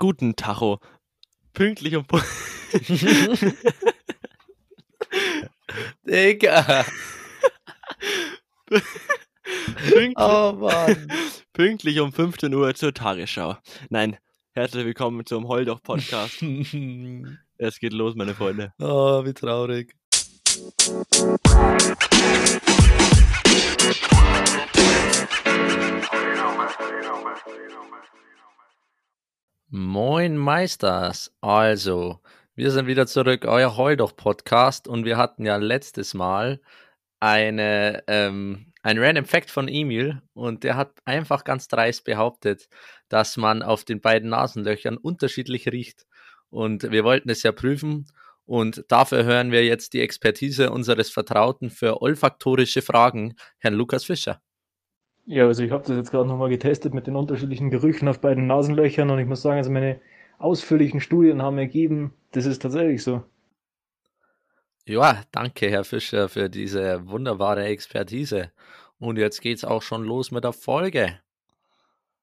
Guten Tacho. Pünktlich um pu- Digga. pünktlich, Oh Mann. pünktlich um 15 Uhr zur Tagesschau. Nein, herzlich willkommen zum Heuldoch Podcast. Es geht los, meine Freunde. oh, wie traurig. Moin Meisters. Also, wir sind wieder zurück, euer Heuldoch-Podcast und wir hatten ja letztes Mal eine, ähm, ein Random Fact von Emil und der hat einfach ganz dreist behauptet, dass man auf den beiden Nasenlöchern unterschiedlich riecht. Und wir wollten es ja prüfen und dafür hören wir jetzt die Expertise unseres Vertrauten für olfaktorische Fragen, Herrn Lukas Fischer. Ja, also ich habe das jetzt gerade nochmal getestet mit den unterschiedlichen Gerüchen auf beiden Nasenlöchern und ich muss sagen, also meine ausführlichen Studien haben ergeben, das ist tatsächlich so. Ja, danke, Herr Fischer, für diese wunderbare Expertise. Und jetzt geht's auch schon los mit der Folge.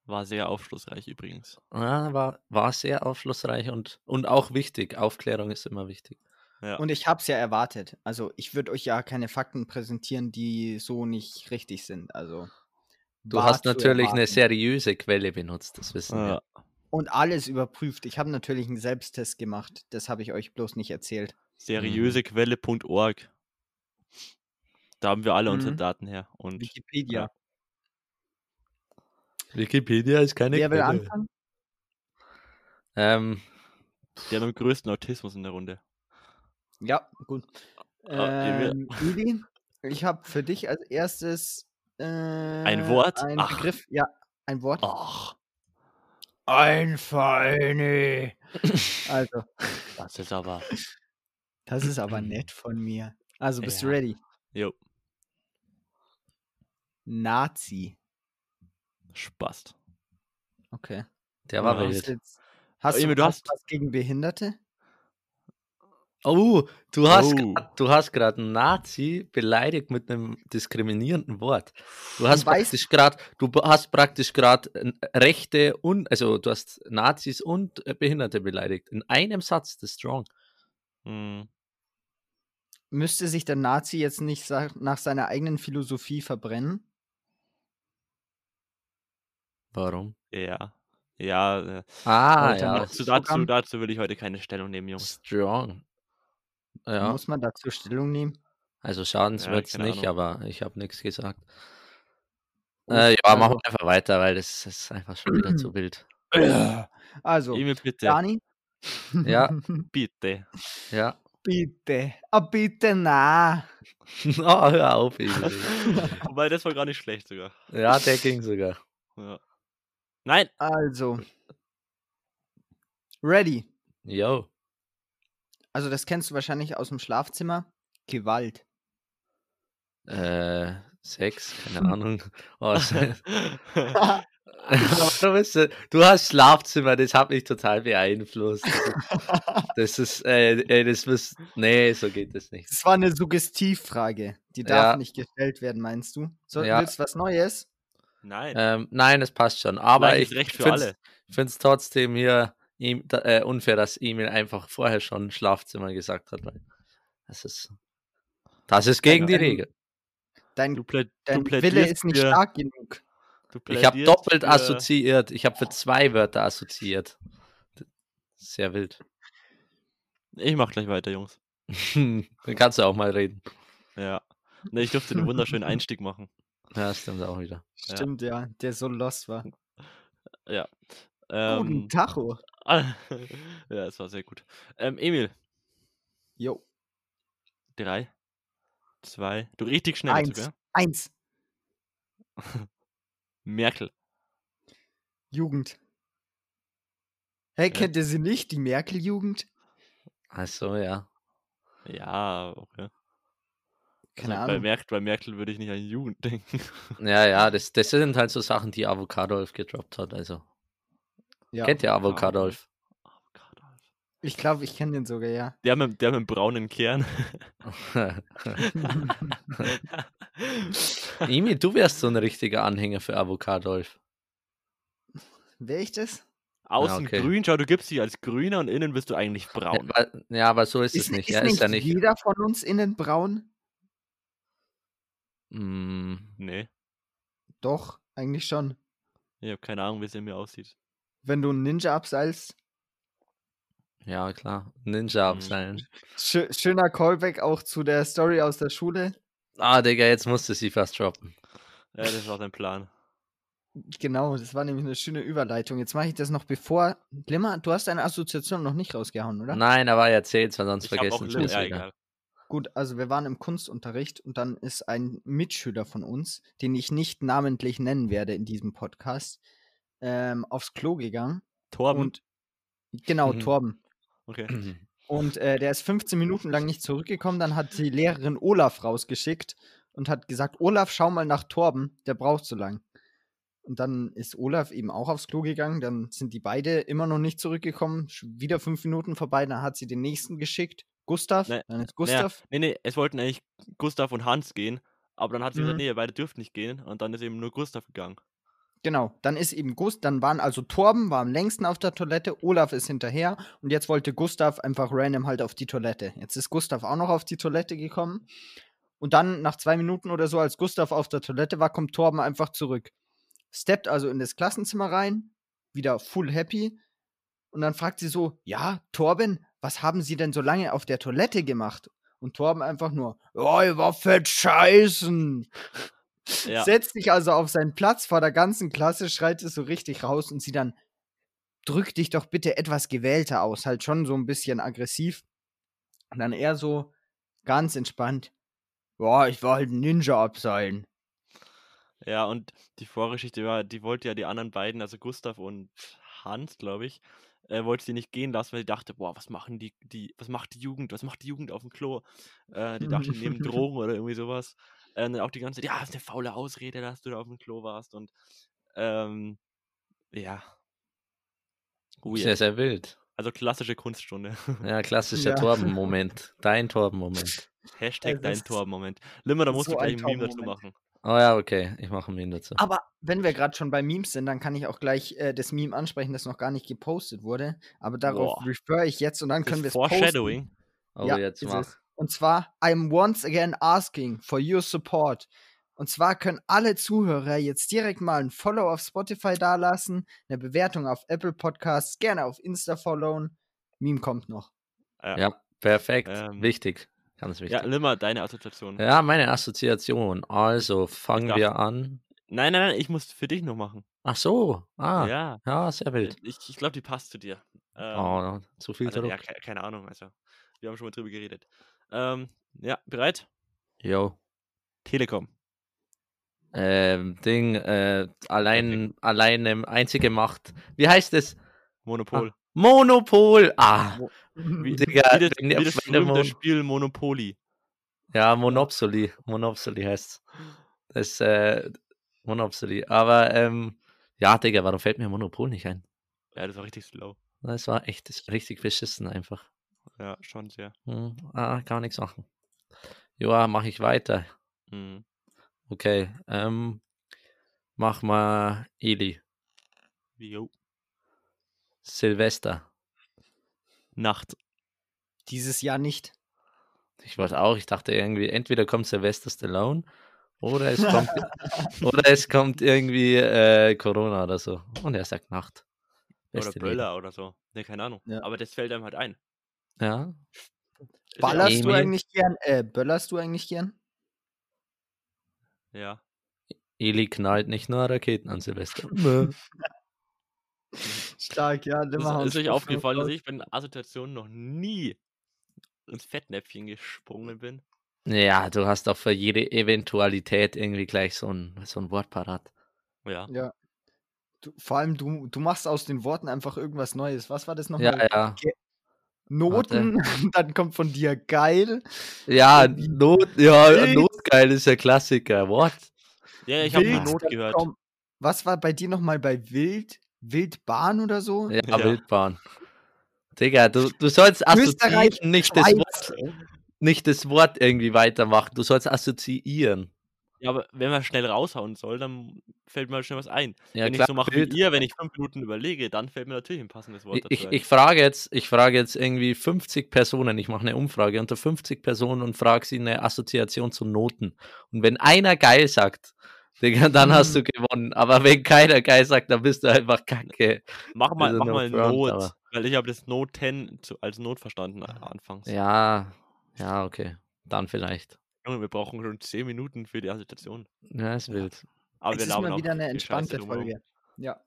War sehr aufschlussreich übrigens. Ja, war, war sehr aufschlussreich und, und auch wichtig. Aufklärung ist immer wichtig. Ja. Und ich hab's ja erwartet. Also ich würde euch ja keine Fakten präsentieren, die so nicht richtig sind. Also Du war hast natürlich eine seriöse Quelle benutzt, das wissen wir. ja. Und alles überprüft. Ich habe natürlich einen Selbsttest gemacht. Das habe ich euch bloß nicht erzählt. Seriösequelle.org. Da haben wir alle unsere Mhm. Daten her. Und Wikipedia. Wikipedia ist keine Wer will Quelle. anfangen? Ähm, der mit dem größten Autismus in der Runde. Ja, gut. Ah. Ähm, Ili, ich habe für dich als erstes äh, ein Wort? Ein Ach. Begriff. Ja, ein Wort. Ach, Ein Feine. Also, das ist aber. das ist aber nett von mir. Also, bist du Ja. ready? Jo, Nazi. Spast. Okay. der war. Hast, wild. jetzt, hast du, du hast hast- was gegen Behinderte? Oh, du hast, Oh. grad- du hast gerade einen Nazi beleidigt mit einem diskriminierenden Wort. Du hast weißt- praktisch gerade, du hast praktisch gerade Rechte und, also du hast Nazis und äh, Behinderte beleidigt. In einem Satz, das ist strong. Hm. Müsste sich der Nazi jetzt nicht nach seiner eigenen Philosophie verbrennen? Warum? Ja. Ja, äh, Ah, ja, dazu, dazu, dazu will ich heute keine Stellung nehmen, Jungs. strong. Ja, Muss man dazu Stellung nehmen? also Schadens Ja, nicht, Ahnung. aber ich habe nichts gesagt. Äh, ja, machen also- wir einfach weiter, weil das ist einfach schon wieder zu wild. Also, bitte. Dani? Ja. Bitte. Ja. bitte. Ah, bitte na. oh, hör auf, Emil. Wobei, das war gar nicht schlecht sogar. Ja, der ging sogar. Ja. Nein. Also. Ready. Yo. Also, das kennst du wahrscheinlich aus dem Schlafzimmer. Gewalt. Äh, Sex, keine Ahnung. Oh, du, äh, du hast Schlafzimmer, das hat mich total beeinflusst. Das ist, äh, äh, das muss, nee, so geht das nicht. Das war eine Suggestivfrage. Die darf Ja. nicht gestellt werden, meinst du? So, Ja. Willst du was Neues? Nein. Ähm, nein, es passt schon. Aber Gleiches ich finde es trotzdem hier ihm, da, äh, unfair, dass Emil einfach vorher schon Schlafzimmer gesagt hat, weil das ist, das ist gegen die Dein- Regel. Dein, Du, plä du dein Wille plädierst ist nicht für, stark genug. Du Ich habe doppelt für- assoziiert. Ich habe für zwei Wörter assoziiert. Sehr wild. Ich mach gleich weiter, Jungs. Dann kannst du auch mal reden. Ja. Ne, ich durfte einen wunderschönen Einstieg machen. Ja, stimmt auch wieder. Ja. Stimmt, ja. Der so lost war. Ja. Guten Ähm, Tacho. ja, es war sehr gut. Ähm, Emil, Jo. drei, zwei, du richtig schnell Eins. sogar. Eins. Merkel. Jugend. Hey, kennt ihr sie nicht, die Merkel-Jugend? Achso, ja. Ja, okay. Keine also, bei, Ahnung. Merkel, bei Merkel würde ich nicht an Jugend denken. Ja, ja, das, das sind halt so Sachen, die Avocadolf gedroppt hat. Also, Ja. kennt ihr Avocadolf? Ich glaube, ich kenne den sogar, ja. Der mit, der mit dem braunen Kern. Imi, du wärst so ein richtiger Anhänger für Avocadolf. Wer ich das? Außen okay. grün, schau, du gibst dich als grüner und innen bist du eigentlich Ja, braun. aber, ja, aber so ist, es Ist, nicht. ist Ja, nicht ist ja nicht. jeder von uns innen braun? Mm, Nee, Doch, eigentlich schon. ich habe keine Ahnung, wie es in mir aussieht. Wenn du einen Ninja abseilst. ja, klar. Ninja Mhm. abseilen. Schö schöner Callback auch zu der Story aus der Schule. Ah, Digga, jetzt musste sie fast droppen. Ja, das war dein Plan. Genau, das war nämlich eine schöne Überleitung. Jetzt mache ich das noch bevor. Glimmer, du hast deine Assoziation noch nicht rausgehauen, oder? Nein, aber erzähl's, weil sonst Ich habe auch vergessen Lim es ja, wieder. egal. Gut, also wir waren im Kunstunterricht und dann ist ein Mitschüler von uns, den ich nicht namentlich nennen werde in diesem Podcast, ähm, aufs Klo gegangen. Torben. Und genau, Mhm. Torben. okay. Und äh, der ist 15 Minuten lang nicht zurückgekommen. Dann hat die Lehrerin Olaf rausgeschickt und hat gesagt: Olaf, schau mal nach Torben, der braucht so lang. Und dann ist Olaf eben auch aufs Klo gegangen. Dann sind die beide immer noch nicht zurückgekommen. Wieder fünf Minuten vorbei. Dann hat sie den nächsten geschickt. Gustav. Nee, dann ist Naja, Gustav. nee, nee, es wollten eigentlich Gustav und Hans gehen, aber dann hat sie Mhm. gesagt, nee, beide dürft nicht gehen und dann ist eben nur Gustav gegangen. Genau, dann ist eben Gust, dann waren also Torben war am längsten auf der Toilette, Olaf ist hinterher und jetzt wollte Gustav einfach random halt auf die Toilette. Jetzt ist Gustav auch noch auf die Toilette gekommen und dann nach zwei Minuten oder so, als Gustav auf der Toilette war, kommt Torben einfach zurück. Steppt also in das Klassenzimmer rein, wieder full happy und dann fragt sie so, ja, Torben, was haben Sie denn so lange auf der Toilette gemacht? Und Torben einfach nur, oh, ihr war fett scheißen. Ja. Setzt sich also auf seinen Platz vor der ganzen Klasse, schreit es so richtig raus und sie dann, drück dich doch bitte etwas gewählter aus, halt schon so ein bisschen aggressiv. Und dann eher so ganz entspannt, boah, ich war halt ein Ninja abseilen. Ja, und die Vorgeschichte war, die wollte ja die anderen beiden, also Gustav und Hans, glaube ich, äh, wollte sie nicht gehen lassen, weil sie dachte, boah, was machen die, die, was macht die Jugend, was macht die Jugend auf dem Klo? Äh, die dachte, die nehmen Drogen oder irgendwie sowas. Äh, dann auch die ganze Zeit, ja, das ist eine faule Ausrede, dass du da auf dem Klo warst und ähm, ja. Weird. Sehr, sehr wild. Also klassische Kunststunde. Ja, klassischer Ja. Torben-Moment. Dein Torben-Moment. Hashtag Also dein Tor-Moment. Limmer, da musst so du gleich ein ein Meme dazu Torben-Moment. machen. Oh ja, okay. Ich mache einen Meme dazu. Aber wenn wir gerade schon bei Memes sind, dann kann ich auch gleich äh, das Meme ansprechen, das noch gar nicht gepostet wurde. Aber darauf Boah. refer ich jetzt und dann Das können wir es posten. Foreshadowing. Oh, ja, jetzt mach. es. Und zwar, I'm once again asking for your support. Und zwar können alle Zuhörer jetzt direkt mal ein Follow auf Spotify dalassen, eine Bewertung auf Apple Podcasts, gerne auf Insta followen. Meme kommt noch. Ja, perfekt. Ähm, wichtig. Ganz Ja, wichtig. Limmer, deine Assoziation. Ja, meine Assoziation. Also fangen wir an. Nein, nein, nein, ich muss für dich noch machen. Ach so. Ah, ja, Ja, sehr wild. ich, ich glaube, die passt zu dir. Ähm, Oh, zu viel also, Druck. ja, ke keine Ahnung, also, wir haben schon mal drüber geredet. Ähm, ja, bereit? Jo. Telekom. Ähm, Ding, äh, allein, alleine, einzige Macht. Wie heißt es? Monopol. Monopol. Ah, Wie, Digga, wie das, wenn wie das berühmte Mon- Spiel Monopoly. ja, Monopoly. Monopoly heißt's. Das, äh, Monopoly. Aber, ähm, ja, Digga, warum fällt mir Monopol nicht ein? Ja, das war richtig slow. Das war echt das- richtig beschissen einfach. Ja, schon sehr. Hm, ah, gar nichts machen. Ja, mache ich weiter. Mhm. Okay, ähm, mach mal Eli. Jo. Silvester. Nacht. Dieses Jahr nicht. Ich wollte auch, ich dachte irgendwie, entweder kommt Sylvester Stallone oder es kommt, oder es kommt irgendwie äh, Corona oder so. Und er sagt Nacht. Oder Beste Böller oder so. Ne, keine Ahnung. Ja. Aber das fällt einem halt ein. Ja, ja Ballerst du Emil. eigentlich gern? Äh, böllerst du eigentlich gern? Ja. Eli knallt nicht nur Raketen an Silvester. Stark, ja. Ist, ist euch aufgefallen, dass ich bei den Assoziationen noch nie ins Fettnäpfchen gesprungen bin? ja, du hast auch für jede Eventualität irgendwie gleich so ein, so ein Wort parat. Ja. Ja. Du, vor allem, du, du machst aus den Worten einfach irgendwas Neues. Was war das Ja, nochmal? ja. Noten, dann kommt von dir geil. Ja, Not, ja. Notgeil ist ja Klassiker. What? Ja, ich habe Not gehört. kommt- Was war bei dir nochmal bei Wild? Wildbahn oder so? Ja, Ja. Wildbahn. Digga, du, du sollst assoziieren, nicht das. Wort, nicht das Wort irgendwie weitermachen. Du sollst assoziieren. Ja, aber wenn man schnell raushauen soll, dann fällt mir halt schnell was ein. Ja, wenn klar, ich so mache Bild- wie ihr, wenn ich fünf Minuten überlege, dann fällt mir natürlich ein passendes Wort dazu ich, ein. ich frage jetzt, ich frage jetzt irgendwie 50 Personen, ich mache eine Umfrage unter 50 Personen und frage sie eine Assoziation zu Noten. Und wenn einer geil sagt, Digga, dann hast du gewonnen. Aber wenn keiner geil sagt, dann bist du einfach kacke. Mach mal, Also mach mal front, Not, aber- weil ich habe das Not 10 zu, als Not verstanden a- anfangs. Ja, ja, okay. Dann vielleicht. Junge, wir brauchen schon 10 Minuten für die Assoziation. Ja, ist wild. Aber es wir ist mal wieder eine entspannte drumherum. Folge. Ja.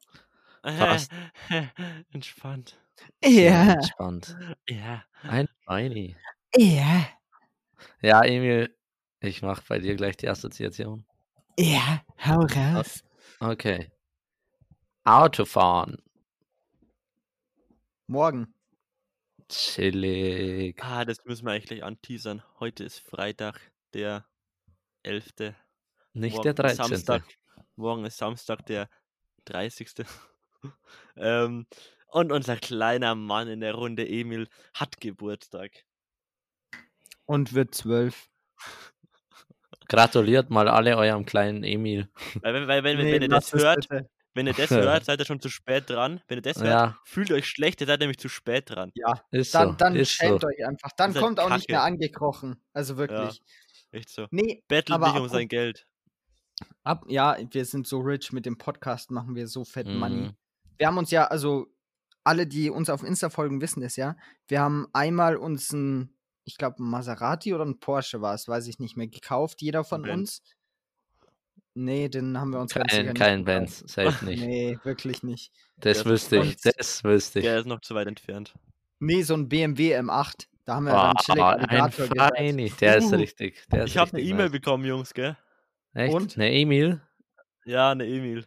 Passt. Entspannt. Sehr Entspannt. Ja. Ein Weini. Ja. Ja, Emil, ich mache bei dir gleich die Assoziation. Ja. Hau raus. Okay. Autofahren. Morgen. Chillig. Ah, das müssen wir eigentlich gleich anteasern. Heute ist Freitag, der 11. Nicht morgen der ist 13. Samstag, morgen ist Samstag, der 30. ähm, und unser kleiner Mann in der Runde, Emil, hat Geburtstag. Und wird zwölf. Gratuliert mal alle eurem kleinen Emil. Weil, wenn- weil wenn, Nee, wenn ihr das hört, bitte. wenn ihr das hört, seid ihr schon zu spät dran. Wenn ihr das hört, Ja, fühlt euch schlecht, ihr seid nämlich zu spät dran. Ja, ist dann, so. dann ist schämt so. euch einfach. Dann kommt auch nicht Kacke. mehr angekrochen. Also wirklich. Echt so. Nee, Bettelt aber nicht um sein Geld. ab, ja, wir sind so rich mit dem Podcast, machen wir so fett Money. Mhm. Wir haben uns ja, also alle, die uns auf Insta folgen, wissen es ja. Wir haben einmal uns ein, ich glaube, ein Maserati oder ein Porsche war es, weiß ich nicht mehr, gekauft, jeder von Benz. uns. Nee, den haben wir uns ganz sicher Kein, kein. Benz, safe nicht. Nee, wirklich nicht. Das Ja, wüsste ich, das wüsste ich. Der ist noch zu weit entfernt. Nee, so ein BMW M8. Da haben wir Boah, dann Chilek ein Alligator gehört. Feini, der ist richtig. Der ist Ich habe eine E-Mail nice. bekommen, Jungs, gell? Echt? Und? Ne, Emil? Ja, eine Emil.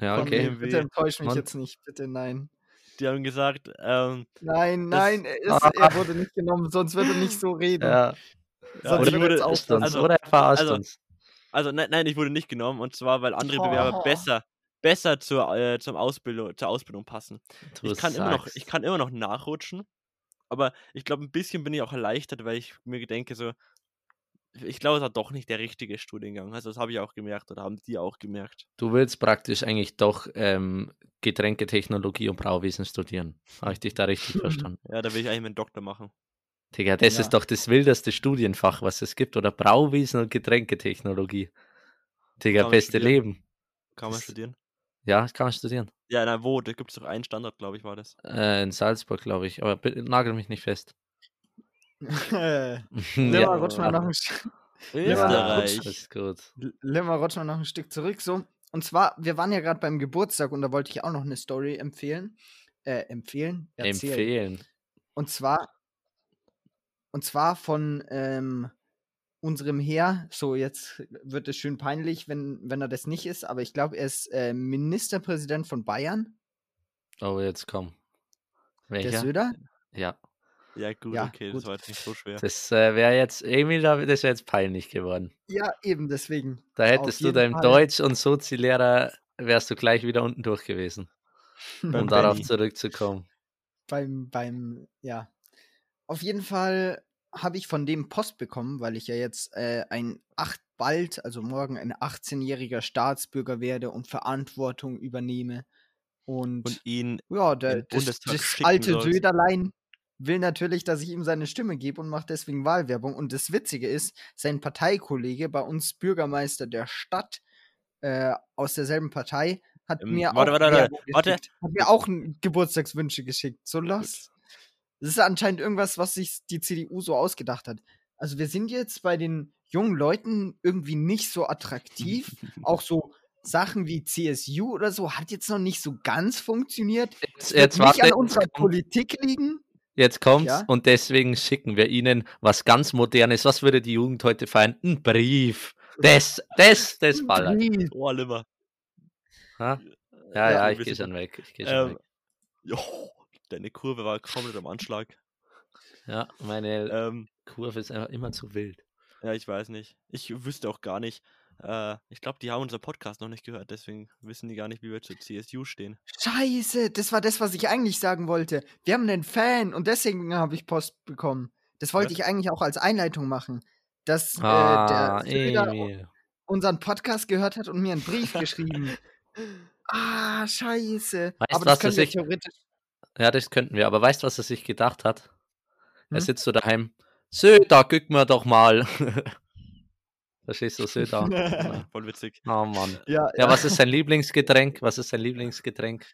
Ja, okay. nee, Bitte enttäusch mich Und? jetzt nicht, bitte nein. Die haben gesagt, ähm, Nein, Das- nein, er, ist, er wurde nicht genommen, sonst würde er nicht so reden. Ja, ja, Sonst wird wurde, uns, also, oder er verarscht also- uns. also nein, nein, ich wurde nicht genommen und zwar, weil andere Bewerber Oh. besser, besser zur, äh, zum Ausbildung, zur Ausbildung passen. Du Ich kann, immer noch, ich kann immer noch nachrutschen, aber ich glaube, ein bisschen bin ich auch erleichtert, weil ich mir denke, so, ich glaube, es war doch nicht der richtige Studiengang. Also, das habe ich auch gemerkt oder haben die auch gemerkt. Du willst praktisch eigentlich doch ähm, Getränketechnologie und Brauwesen studieren. Habe ich dich da richtig verstanden? Ja, da will ich eigentlich meinen Doktor machen. Digga, das Ja. ist doch das wildeste Studienfach, was es gibt. Oder Brauwesen und Getränketechnologie. Digga, beste studieren. Leben. Kann man Das- studieren? Ja, kann man studieren. Ja, na wo? Da gibt es doch einen Standort, glaube ich, war das. Äh, in Salzburg, glaube ich. Aber bitte, nagel mich nicht fest. Limmer, ja, rutsch mal noch ein Stück. Österreich. ist gut. Limmer, rutsch mal noch ein Stück zurück. So. Und zwar, wir waren ja gerade beim Geburtstag und da wollte ich auch noch eine Story empfehlen. Äh, empfehlen? Erzählen. Empfehlen. Und zwar, und zwar von ähm, unserem Heer, so jetzt wird es schön peinlich, wenn, wenn er das nicht ist, aber ich glaube, er ist äh, Ministerpräsident von Bayern, Oh, jetzt komm. der Welcher? Söder. Ja, Ja, gut, Ja, okay, gut. das war jetzt nicht so schwer. das äh, wäre jetzt, Emil, da- das wäre jetzt peinlich geworden. Ja, eben deswegen. Da hättest du deinem Fall. Deutsch- und Sozi-Lehrer, wärst du gleich wieder unten durch gewesen, um Beim darauf Benny. zurückzukommen. beim, beim, ja. Auf jeden Fall habe ich von dem Post bekommen, weil ich ja jetzt äh, ein acht bald, also morgen ein 18-jähriger Staatsbürger werde und Verantwortung übernehme. Und, Und ihn ja, der, das, das alte sollst. Söderlein will natürlich, dass ich ihm seine Stimme gebe und macht deswegen Wahlwerbung. Und das Witzige ist, sein Parteikollege, bei uns Bürgermeister der Stadt, äh, aus derselben Partei, hat Ähm, mir warte, auch warte, warte. Hat mir auch Geburtstagswünsche geschickt. So los. Das ist anscheinend irgendwas, was sich die CDU so ausgedacht hat. Also wir sind jetzt bei den jungen Leuten irgendwie nicht so attraktiv. auch so Sachen wie CSU oder so hat jetzt noch nicht so ganz funktioniert. Jetzt, Wird jetzt nicht warte, an jetzt unserer kommt, Politik liegen. jetzt kommt's Ja? und deswegen schicken wir Ihnen was ganz Modernes. Was würde die Jugend heute feiern? Ein Brief. Das, das, das ballert. Brief. Oh, Limmer. Ha? Ja, Ja, ja, ich gehe schon weg. Ich geh schon Ähm, weg. jo, deine Kurve war komplett am Anschlag. Ja, meine Ähm, Kurve ist einfach immer zu wild. ja, ich weiß nicht. Ich wüsste auch gar nicht. Äh, ich glaube, die haben unser Podcast noch nicht gehört, deswegen wissen die gar nicht, wie wir zur CSU stehen. Scheiße, das war das, was ich eigentlich sagen wollte. Wir haben einen Fan und deswegen habe ich Post bekommen. Das wollte Was? ich eigentlich auch als Einleitung machen. Dass Ah, äh, der Söder unseren Podcast gehört hat und mir einen Brief geschrieben. Ah, scheiße. Weißt Aber das können wir ich- theoretisch. Ja, das könnten wir. Aber weißt du, was er sich gedacht hat? Er Hm? sitzt so daheim. So, da guck mir doch mal. Verstehst du, so da. Ja. Voll witzig. Oh Mann. Ja, Ja, was ist sein Lieblingsgetränk? Was ist sein Lieblingsgetränk?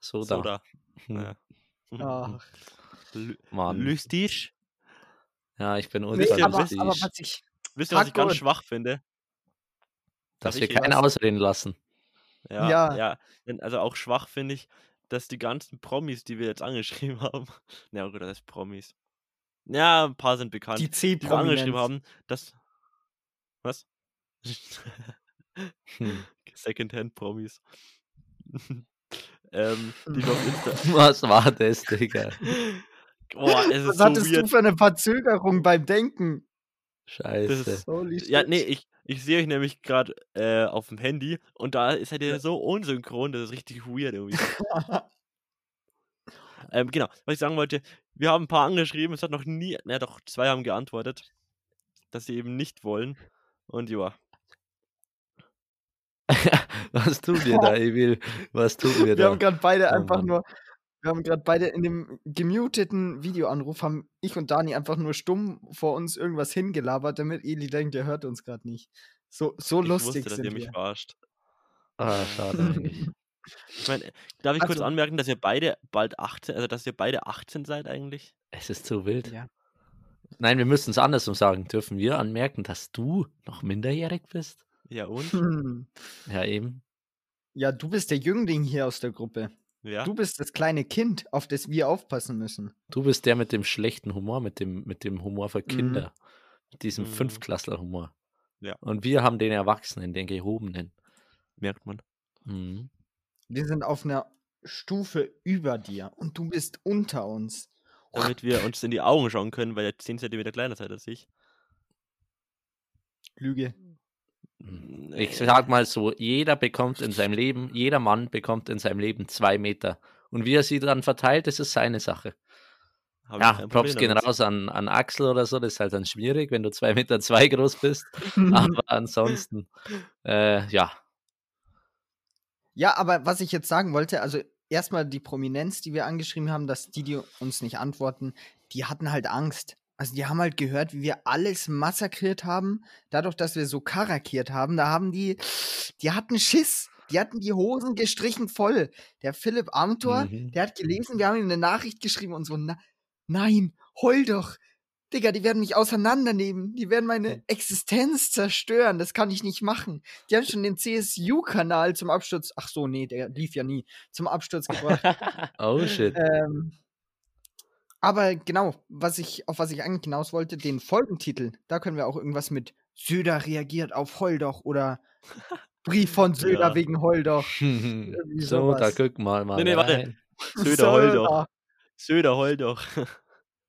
Soda. Soda. Hm, Ja. Ach. Mann. Lustig. Ja, ich bin Nee, ultra aber, lustig, aber was ich. Wisst ihr, was ich ganz schwach finde? dass darf wir keinen ausreden lassen. Ja, Ja. ja. Also auch schwach finde ich, dass die ganzen Promis, die wir jetzt angeschrieben haben, ja gut, das heißt Promis. Ja, ein paar sind bekannt, Die die, wir angeschrieben haben, dass. Was? Hm. Secondhand-Promis. ähm, die wir auf Insta. Was war das, Digga? Boah, es ist Was so hattest du weird. für eine Verzögerung beim Denken? Scheiße. ist- Ja, nee, ich, ich sehe euch nämlich gerade äh, auf dem Handy und da seid ihr so unsynchron, das ist richtig weird irgendwie. ähm, genau, was ich sagen wollte, wir haben ein paar angeschrieben, es hat noch nie, na doch, zwei haben geantwortet, dass sie eben nicht wollen. Und ja, Was tun wir da, Emil? Was tun wir Wir da? haben gerade beide Oh einfach Mann. nur, wir haben gerade beide in dem gemuteten Videoanruf, haben ich und Dani einfach nur stumm vor uns irgendwas hingelabert, damit Eli denkt, er hört uns gerade nicht. So, so ich lustig wusste, dass sind ihr mich wir. verarscht. Ah, schade eigentlich. Ich meine, darf ich kurz Also- anmerken, dass ihr beide bald 18, also dass ihr beide 18 seid eigentlich? Es ist zu wild. Ja. Nein, wir müssen es andersrum sagen. Dürfen wir anmerken, dass du noch minderjährig bist? Ja und? Hm. Ja, eben. Ja, du bist der Jüngling hier aus der Gruppe. Ja. Du bist das kleine Kind, auf das wir aufpassen müssen. Du bist der mit dem schlechten Humor, mit dem, mit dem Humor für Kinder. Mit diesem Mhm. Fünftklässler-Humor. Ja. Und wir haben den Erwachsenen, den Gehobenen. Merkt man. Mhm. Wir sind auf einer Stufe über dir und du bist unter uns. Damit wir uns in die Augen schauen können, weil ihr 10 cm kleiner seid als ich. Lüge. Ich sag mal so, jeder bekommt in seinem Leben, jeder Mann bekommt in seinem Leben zwei Meter. Und wie er sie dann verteilt, das ist seine Sache. Hab Ja, Props gehen raus an, an Axel oder so, das ist halt dann schwierig, wenn du zwei Meter zwei groß bist. Aber ansonsten, äh, ja. Ja, aber was ich jetzt sagen wollte, also erstmal die Prominenz, die wir angeschrieben haben, dass die, die uns nicht antworten, die hatten halt Angst. Also die haben halt gehört, wie wir alles massakriert haben. Dadurch, dass wir so karakiert haben, da haben die, die hatten Schiss. Die hatten die Hosen gestrichen voll. Der Philipp Amthor, Mhm. der hat gelesen, wir haben ihm eine Nachricht geschrieben und so, na, nein, heul doch. Digga, die werden mich auseinandernehmen. Die werden meine Existenz zerstören. Das kann ich nicht machen. Die haben schon den CSU-Kanal zum Absturz. Ach so, nee, der lief ja nie. Zum Absturz gebracht. Oh shit. ähm, aber genau, was ich, auf was ich eigentlich hinaus wollte, den Folgentitel, da können wir auch irgendwas mit Söder reagiert auf Heuldoch oder Brief von Söder Ja. wegen Heuldoch. so, da guck mal mal. Nee, nee, warte. Söder, heul doch. Söder, heul doch.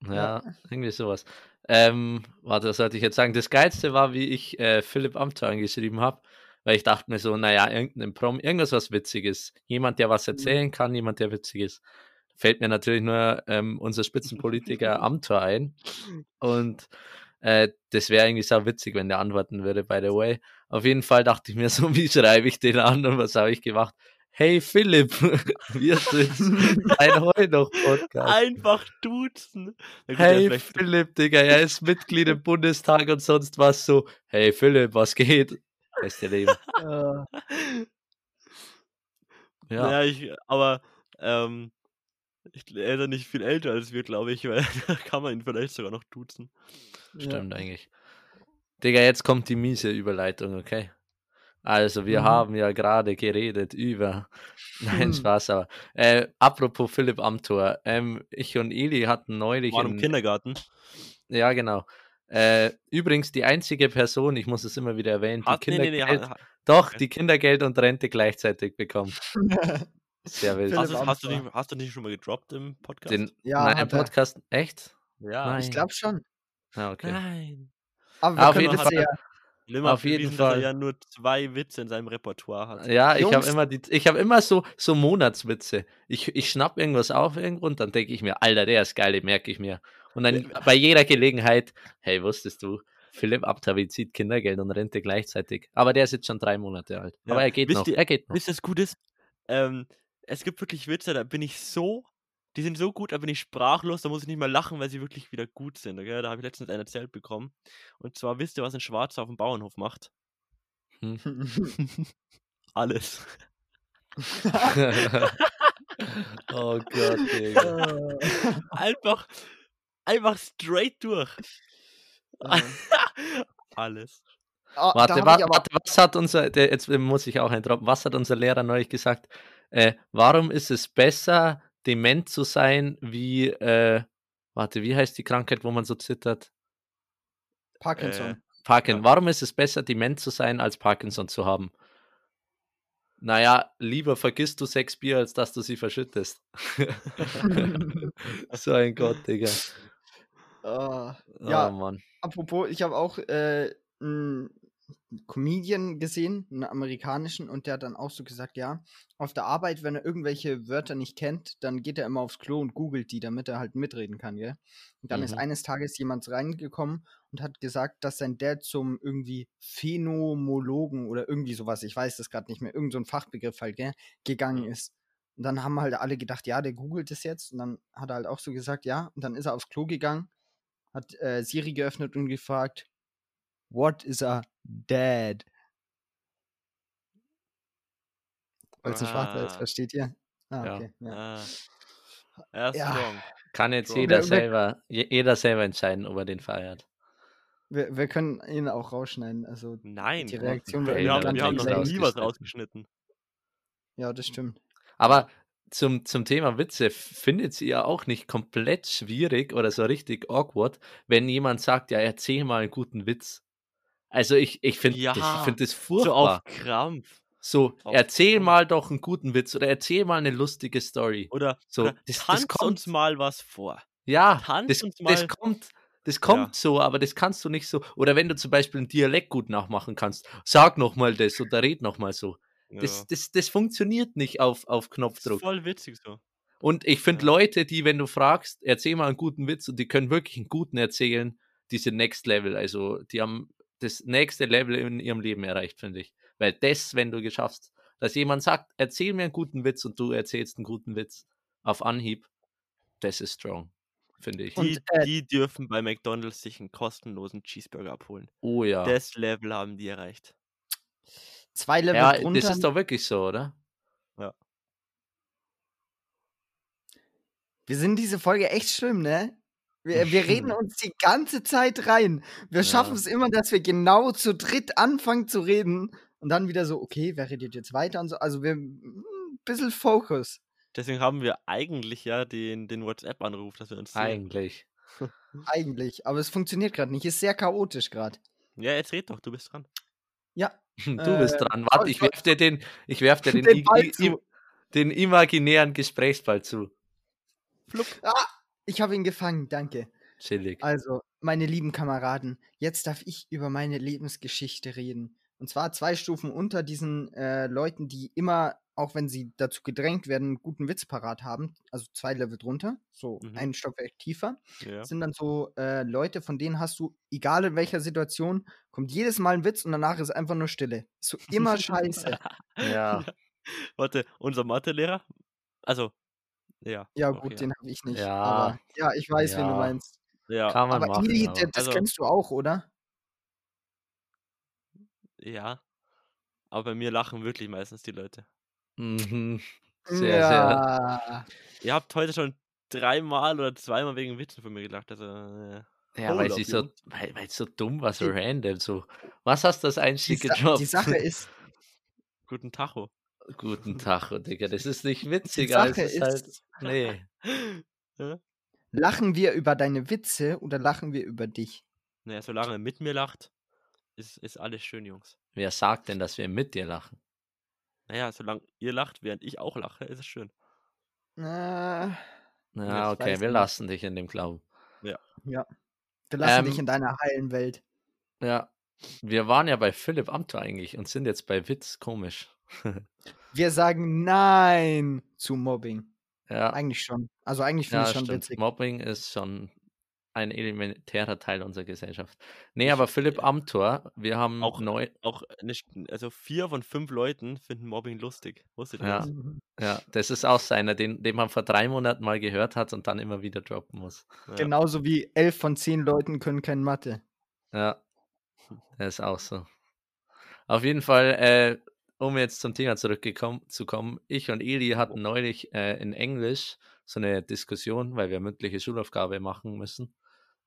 Ja, irgendwie sowas. Ähm, warte, was sollte ich jetzt sagen? Das Geilste war, wie ich äh, Philipp Amthor angeschrieben habe, weil ich dachte mir so, naja, irgendein Prom, irgendwas was Witziges. Jemand, der was erzählen kann, jemand, der witzig ist. Fällt mir natürlich nur ähm, unser Spitzenpolitiker Amthor ein. Und äh, das wäre eigentlich so witzig, wenn der antworten würde, by the way. Auf jeden Fall dachte ich mir so, wie schreibe ich den an und was habe ich gemacht? Hey Philipp, wir sind ein Heu-noch-Podcast. Einfach duzen. Hey ja, Philipp, Digga, er ist Mitglied im Bundestag und sonst was so. Hey Philipp, was geht? Beste Leben. Ja, Naja, ich, aber ähm, ich, er ist ja nicht viel älter als wir, glaube ich, weil da kann man ihn vielleicht sogar noch duzen. stimmt eigentlich. Digga, jetzt kommt die miese Überleitung, okay? Also, wir Mhm. haben ja gerade geredet über. Nein, Hm. Spaß, aber. Äh, apropos Philipp Amthor. Ähm, ich und Eli hatten neulich. Waren im in- Kindergarten. Ja, genau. Äh, übrigens die einzige Person, ich muss es immer wieder erwähnen, die Hat, nee, nee, nee, Kindergeld, doch, die Kindergeld und Rente gleichzeitig bekommt. Sehr wild. Hast, du, hast, du nicht, hast du nicht schon mal gedroppt im Podcast? Den, Ja, nein, im er. Podcast, echt? ja. Nein. ich glaube schon. Ah, okay. Nein. Aber wir Auf jeden Fall. ja. Limmer Auf jeden Fall. dass er ja nur zwei Witze in seinem Repertoire hat. Ja, ich habe Jungs. immer die, ich habe immer so, so Monatswitze. Ich, ich schnapp irgendwas auf irgendwo und dann denke ich mir, Alter, der ist geil, den merke ich mir. Und dann bei jeder Gelegenheit, hey, wusstest du? Philipp Abter bezieht Kindergeld und Rente gleichzeitig. Aber der ist jetzt schon drei Monate alt. Ja. Aber er geht Wisst noch. ihr- Er geht noch. Wisst ihr, was gut ist? Ähm, es gibt wirklich Witze, da bin ich so, die sind so gut, da bin ich sprachlos, da muss ich nicht mal lachen, weil sie wirklich wieder gut sind. Okay? Da habe ich letztens einen erzählt bekommen. Und zwar wisst ihr, was ein Schwarzer auf dem Bauernhof macht? Alles. oh Gott, Digga. Einfach, einfach straight durch. Alles. ah, Warte, hab wa ich aber- warte, was hat unser, der, jetzt muss ich auch eintroppen, was hat unser Lehrer neulich gesagt? Äh, warum ist es besser, dement zu sein, wie, äh, warte, wie heißt die Krankheit, wo man so zittert? Parkinson. Äh, Parkinson. Ja. Warum ist es besser, dement zu sein, als Parkinson zu haben? Naja, lieber vergisst du sechs Bier, als dass du sie verschüttest. so ein Gott, Digga. Oh Ja. Mann. apropos, ich habe auch äh, Comedian gesehen, einen amerikanischen, und der hat dann auch so gesagt, ja, auf der Arbeit, wenn er irgendwelche Wörter nicht kennt, dann geht er immer aufs Klo und googelt die, damit er halt mitreden kann, gell? Und dann ist Mhm. eines Tages jemand reingekommen und hat gesagt, dass sein Dad zum irgendwie Phänomologen oder irgendwie sowas, ich weiß das gerade nicht mehr, irgend so ein Fachbegriff halt, gell, gegangen Mhm. ist. Und dann haben halt alle gedacht, ja, der googelt es jetzt. Und dann hat er halt auch so gesagt, ja. Und dann ist er aufs Klo gegangen hat äh, Siri geöffnet und gefragt, What is a dad? Weil es ein Schwarzer ist, Ah. versteht ihr? Ah, Ja. okay. Ja. Ah. Er Ja. strong. Kann jetzt So. jeder wer- selber, je- jeder selber entscheiden, ob er den feiert. Wir, wir können ihn auch rausschneiden. Also, Nein. Die. Reaktion wir immer haben, wir haben noch nie was rausgeschnitten. rausgeschnitten. ja, das stimmt. Aber zum, zum Thema Witze, findet ihr auch nicht komplett schwierig oder so richtig awkward, wenn jemand sagt, ja, erzähl mal einen guten Witz? Also ich, ich finde Ja, das, find das So furchtbar. auf Krampf. So, auf erzähl Krampf. mal doch einen guten Witz oder erzähl mal eine lustige Story. Oder, So, oder das- das tanz kommt- uns mal was vor. Ja, Tanz das, uns das mal- kommt, das kommt so, aber das kannst du nicht so. Oder wenn du zum Beispiel einen Dialekt gut nachmachen kannst, sag noch mal das oder red noch mal so. Das, Ja. das, das funktioniert nicht auf, auf Das ist Knopfdruck. voll witzig so. Und ich finde Ja. Leute, die, wenn du fragst, erzähl mal einen guten Witz und die können wirklich einen guten erzählen, die sind Next Level. Also die haben das nächste Level in ihrem Leben erreicht, finde ich. Weil das, wenn du geschaffst, dass jemand sagt, erzähl mir einen guten Witz und du erzählst einen guten Witz auf Anhieb, das ist strong, finde ich. Die, äh, die dürfen bei McDonalds sich einen kostenlosen Cheeseburger abholen. oh ja. Das Level haben die erreicht. Zwei Level Ja, drunter. das ist doch wirklich so, oder? wir sind diese Folge echt schlimm, ne? Wir, wir reden uns die ganze Zeit rein. Wir Ja. schaffen es immer, dass wir genau zu dritt anfangen zu reden und dann wieder so, okay, wer redet jetzt weiter und so. Also wir ein bisschen Fokus. Deswegen haben wir eigentlich ja den, den WhatsApp-Anruf, dass wir uns sehen. Eigentlich. Eigentlich. Aber es funktioniert gerade nicht. Ist sehr chaotisch gerade. Ja, jetzt red doch, du bist dran. Ja. Du bist Äh, dran. Warte, ich werf dir den, ich werf dir den, Den i- den imaginären Gesprächsball zu. Ich habe ihn gefangen, danke. Chillig. Also, meine lieben Kameraden, jetzt darf ich über meine Lebensgeschichte reden. Und zwar zwei Stufen unter diesen äh, Leuten, die immer, auch wenn sie dazu gedrängt werden, einen guten Witz parat haben, also zwei Level drunter, so Mhm. einen Stockwerk tiefer, Ja. sind dann so äh, Leute, von denen hast du, egal in welcher Situation, kommt jedes Mal ein Witz und danach ist einfach nur Stille. Ist so immer scheiße. Ja, Warte, unser Mathelehrer? Also, ja. Ja, gut, okay, den habe ich nicht. Ja. Aber ja, ich weiß, wen du Ja. meinst. Ja, kann man Aber machen. Ili, aber- der- das Also- kennst du auch, oder? ja. Aber bei mir lachen wirklich meistens die Leute. Mhm. Sehr, sehr. ja. Ihr habt heute schon dreimal oder zweimal wegen Witzen von mir gelacht. Also, äh, Ja, weil sie so, Jungs. weil, weil es so dumm war, so random. So, was hast du als Die, Einstieg Sa gedroppt? die Sache ist, guten Tacho. Guten Tag, Digga. Das ist nicht witzig, die Sache es ist halt. Nee. lachen wir über deine Witze oder lachen wir über dich? Naja, solange er mit mir lacht, ist, ist alles schön, Jungs. Wer sagt denn, dass wir mit dir lachen? Naja, solange ihr lacht, während ich auch lache, ist es schön. Ja, ich okay, wir nicht. lassen dich in dem Glauben. wir lassen dich Ähm, in deiner heilen Welt. Ja. Wir waren ja bei Philipp Amthor eigentlich und sind jetzt bei Witz. Komisch. Wir sagen Nein zu Mobbing. ja. Eigentlich schon. Also eigentlich finde Ja, ich schon stimmt. witzig. Mobbing ist schon ein elementärer Teil unserer Gesellschaft. Nee, aber Philipp Amthor, wir haben Auch, neu. auch nicht, also vier von fünf Leuten finden Mobbing lustig. Wusstet ihr Ja, das? Ja, das ist auch seiner, den, den man vor drei Monaten mal gehört hat und dann immer wieder droppen muss. Ja. Genauso wie elf von zehn Leuten können kein Mathe. Ja, der ist auch so. Auf jeden Fall, äh, um jetzt zum Thema zurückgekommen zu kommen, ich und Eli hatten neulich äh, in Englisch so eine Diskussion, weil wir mündliche Schulaufgabe machen müssen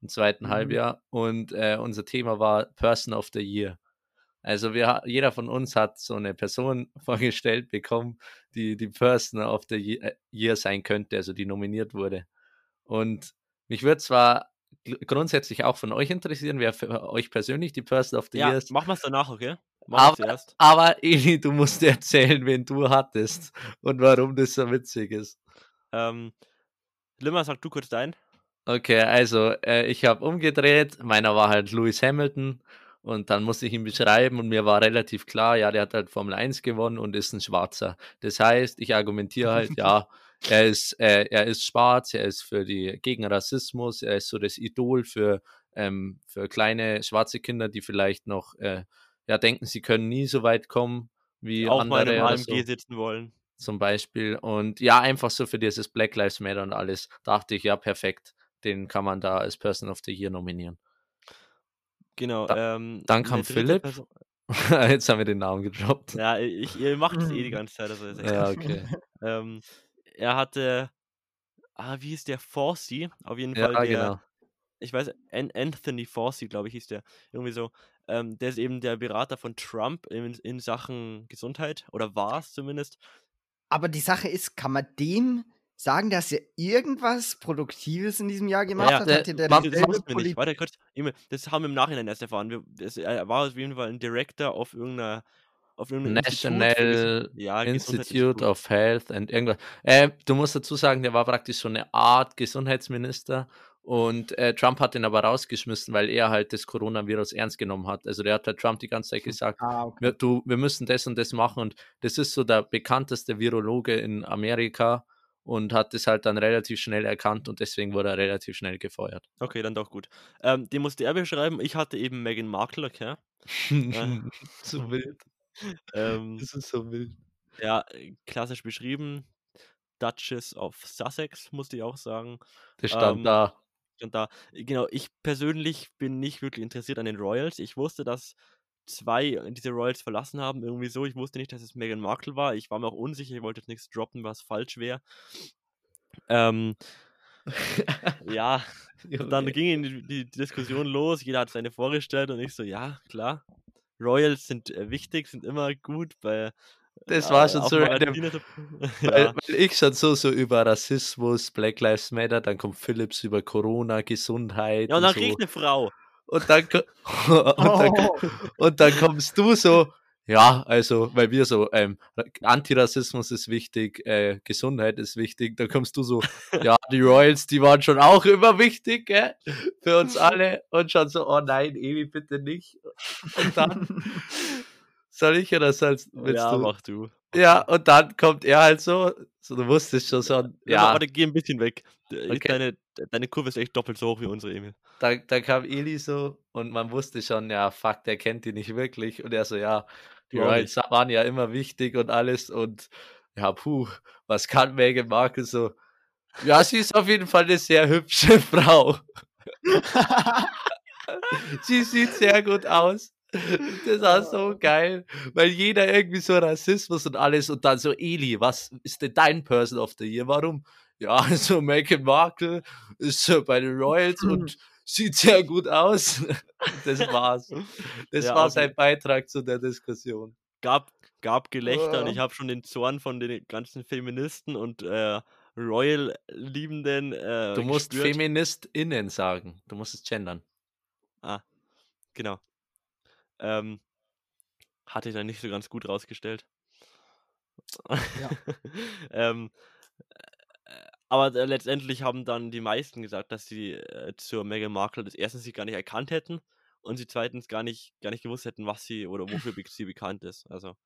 im zweiten Mhm. Halbjahr und äh, unser Thema war Person of the Year. Also wir, jeder von uns hat so eine Person vorgestellt bekommen, die die Person of the äh, Year sein könnte, also die nominiert wurde. Und mich würde zwar grundsätzlich auch von euch interessieren, wer für euch persönlich die Person of the Ja, Year ist. machen wir es danach, okay? Wir Aber, zuerst. aber Eli, du musst erzählen, wen du hattest und warum das so witzig ist. Ähm, Limmer, sag du kurz dein. Okay, also äh, ich habe umgedreht, meiner war halt Lewis Hamilton und dann musste ich ihn beschreiben und mir war relativ klar, ja, der hat halt Formel 1 gewonnen und ist ein Schwarzer. Das heißt, ich argumentiere halt, ja, er ist, äh, er ist schwarz, er ist für die gegen Rassismus, er ist so das Idol für, ähm, für kleine schwarze Kinder, die vielleicht noch äh, ja, denken, sie können nie so weit kommen wie Auch mal andere im oder AMG so sitzen wollen. zum Beispiel. Und ja, einfach so für dieses Black Lives Matter und alles, dachte ich, ja, perfekt. Den kann man da als Person of the Year nominieren. Genau. ähm, Dann kam Philipp. Person- Jetzt haben wir den Namen gedroppt. Ja, ich, ihr macht es eh die ganze Zeit. Also ist echt Ja, okay. ähm, er hatte, ah, wie hieß der? Forsey, auf jeden Ja, Fall der, genau. ich weiß, An Anthony Forsey, glaube ich, hieß der. Irgendwie so. Ähm, der ist eben der Berater von Trump in, in Sachen Gesundheit, oder war es zumindest. Aber die Sache ist, kann man dem sagen, dass er irgendwas Produktives in diesem Jahr gemacht Ja, hat? der- Hat der Das wir nicht. Warte kurz. Das haben wir im Nachhinein erst erfahren. Wir, das, er war auf jeden Fall ein Director auf irgendeiner auf National ja, Institute of Health und irgendwas. Äh, du musst dazu sagen, der war praktisch so eine Art Gesundheitsminister und äh, Trump hat ihn aber rausgeschmissen, weil er halt das Coronavirus ernst genommen hat. Also der hat halt Trump die ganze Zeit gesagt, Ah, okay. wir, du, wir müssen das und das machen. Und das ist so der bekannteste Virologe in Amerika und hat das halt dann relativ schnell erkannt und deswegen wurde er relativ schnell gefeuert. Okay, dann doch gut. Ähm, den musste er beschreiben. Ich hatte eben Meghan Markle, okay? so wild. Ähm, Das ist so wild. ja, äh, klassisch beschrieben. Duchess of Sussex, musste ich auch sagen. Das stand Ähm, da. Und da, genau, ich persönlich bin nicht wirklich interessiert an den Royals. Ich wusste, dass zwei diese Royals verlassen haben, irgendwie so. Ich wusste nicht, dass es Meghan Markle war. Ich war mir auch unsicher, ich wollte jetzt nichts droppen, was falsch wäre. Ähm, ja, und dann ging die, die, die Diskussion los, jeder hat seine vorgestellt und ich so, ja, klar. Royals sind äh, wichtig, sind immer gut bei Das war äh, schon auf so random. Weil, weil ich schon so, so über Rassismus, Black Lives Matter, dann kommt Philips über Corona, Gesundheit ja, und und dann so. krieg ich eine Frau. Und dann, und, dann, Oh, und dann kommst du so, ja, also, weil wir so, ähm, Antirassismus ist wichtig, äh, Gesundheit ist wichtig, dann kommst du so, ja, die Royals, die waren schon auch immer wichtig, gell, für uns alle, und schon so, oh nein, Ewi, bitte nicht. Und dann, soll ich oder sollst willst ja, du? mach du. Ja, und dann kommt er halt so, so du wusstest schon so, Ja. ja, Warte, geh ein bisschen weg. Okay. Deine, deine Kurve ist echt doppelt so hoch wie unsere, Emil. da, da kam Eli so und man wusste schon, ja, fuck, der kennt die nicht wirklich. Und er so, ja, die auch Royals waren ja immer wichtig und alles und ja, puh, was kann Meghan Markle so? Ja, sie ist auf jeden Fall eine sehr hübsche Frau. Sie sieht sehr gut aus. Das war so geil, weil jeder irgendwie so Rassismus und alles und dann so, Eli, was ist denn dein Person of the Year? Warum? Ja, also Meghan Markle ist bei den Royals und sieht sehr gut aus. Das war's. Das Ja, war okay. sein Beitrag zu der Diskussion. Gab, gab Gelächter und Ja. ich habe schon den Zorn von den ganzen Feministen und äh, Royal-Liebenden äh, Du musst gespürt. FeministInnen sagen. Du musst es gendern. Genau. Ähm, hatte ich dann nicht so ganz gut rausgestellt. Ja. ähm, äh, aber letztendlich haben dann die meisten gesagt, dass sie äh, zur Meghan Markle das erstens sie gar nicht erkannt hätten und sie zweitens gar nicht, gar nicht gewusst hätten, was sie oder wofür sie bekannt ist. Also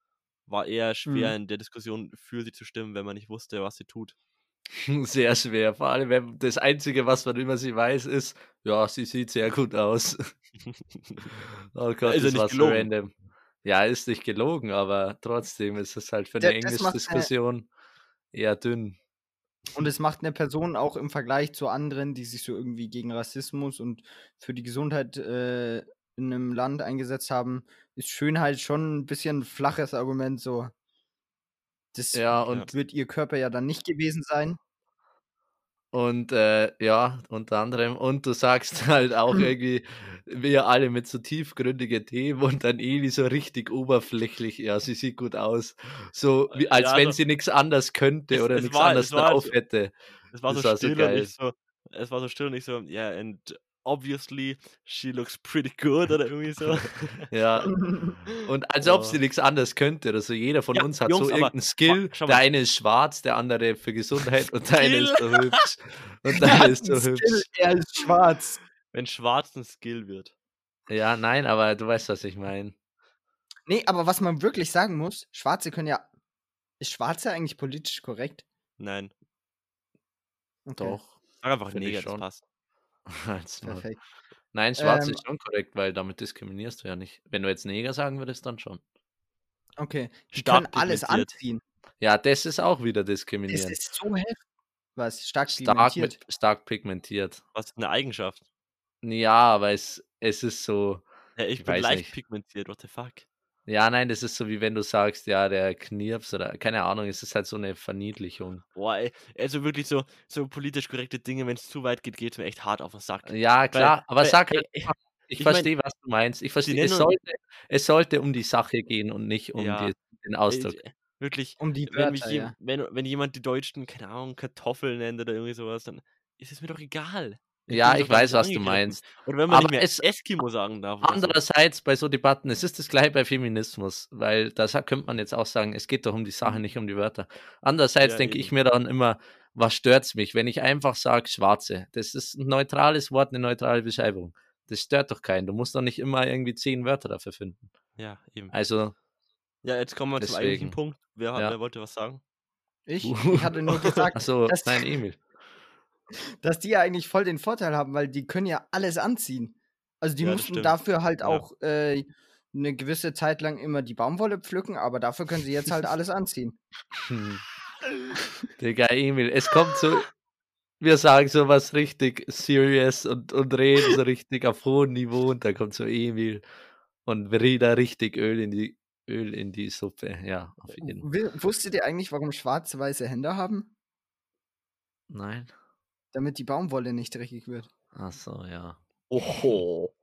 war eher schwer Mhm. in der Diskussion für sie zu stimmen, wenn man nicht wusste, was sie tut. Sehr schwer. Vor allem, wenn das Einzige, was man über sie weiß, ist, ja, sie sieht sehr gut aus. oh Gott, ist ja das nicht war so gelogen. random. Ja, ist nicht gelogen, aber trotzdem ist es halt für eine Englisch-Diskussion eher dünn. Und es macht eine Person auch im Vergleich zu anderen, die sich so irgendwie gegen Rassismus und für die Gesundheit äh, in einem Land eingesetzt haben, ist Schönheit schon ein bisschen ein flaches Argument. So, das Ja, und wird ihr Körper ja dann nicht gewesen sein. Und äh, ja, unter anderem. Und du sagst halt auch Mhm. irgendwie, wir alle mit so tiefgründigen Themen und dann Eli so richtig oberflächlich. Ja, sie sieht gut aus. So, wie, als Ja, wenn also, sie nichts anders könnte es, oder es nichts war, anderes es war, drauf so, hätte. es war so Das war so still und nicht so, es war so still und nicht so, yeah, and obviously she looks pretty good oder irgendwie so. Ja, und als ob sie Oh. nichts anderes könnte. Also jeder von Ja, uns hat Jungs, so irgendeinen Skill. Der eine ist schwarz, der andere für Gesundheit und der eine ist so hübsch. Und Er der hat ist so einen Skill, hübsch. er ist schwarz. wenn schwarz ein Skill wird. Ja, nein, aber du weißt, was ich meine. Nee, aber was man wirklich sagen muss, Schwarze können ja. Ist Schwarze eigentlich politisch korrekt? Nein, Okay, Doch, sag einfach das schon. passt. Perfekt. Nein, schwarz Ähm, ist schon korrekt, weil damit diskriminierst du ja nicht. Wenn du jetzt Neger sagen würdest, dann schon. okay. Die können Stark alles anziehen. Ja, das ist auch wieder Das diskriminierend. ist so heftig. Was? Stark Stark, pigmentiert. mit, stark pigmentiert. Was ist eine Eigenschaft? Ja, aber es, es ist so, Ja, ich ich bin leicht nicht. pigmentiert, what the fuck? Ja, nein, das ist so wie wenn du sagst, ja, der Knirps oder keine Ahnung, es ist halt so eine Verniedlichung. Boah, ey, also wirklich so, so politisch korrekte Dinge, wenn es zu weit geht, geht es mir echt hart auf den Sack. Ja, Weil, klar, aber weil, sag ey, halt ich ich verstehe, was du meinst. Ich verstehe, es sollte, es sollte um die Sache gehen und nicht um ja, die, den Ausdruck. äh, wirklich, Um die wenn mich Wörter, jem, ja. wenn, wenn jemand die Deutschen, keine Ahnung, Kartoffeln nennt oder irgendwie sowas, dann ist es mir doch egal. Ja, ich weiß, nicht was du meinst. Oder wenn man nicht Aber mehr es, Eskimo sagen darf so. Andererseits bei so Debatten, es ist das gleiche bei Feminismus, weil da könnte man jetzt auch sagen, es geht doch um die Sache, nicht um die Wörter. Andererseits Ja, denke eben. ich mir dann immer, was stört's mich, wenn ich einfach sage Schwarze? Das ist ein neutrales Wort, eine neutrale Beschreibung. Das stört doch keinen. Du musst doch nicht immer irgendwie zehn Wörter dafür finden. Ja, eben. Also, Ja, jetzt kommen wir zum eigentlichen deswegen. Punkt. Wer, hat- Ja. wer wollte was sagen? Ich, ich hatte nur gesagt, Achso, dass, nein, Emil. Dass die ja eigentlich voll den Vorteil haben, weil die können ja alles anziehen. Also die Ja, mussten dafür halt Ja. auch äh, eine gewisse Zeit lang immer die Baumwolle pflücken, aber dafür können sie jetzt halt alles anziehen. Hm. Digga, Emil, es kommt so, wir sagen sowas richtig serious und, und reden so richtig auf hohem Niveau und da kommt so Emil und wieder richtig Öl in die Öl in die Suppe. Ja, auf jeden Fall. Wusstet ihr eigentlich, warum Schwarze weiße Hände haben? Nein. Damit die Baumwolle nicht dreckig wird. Ach so, ja. Oho.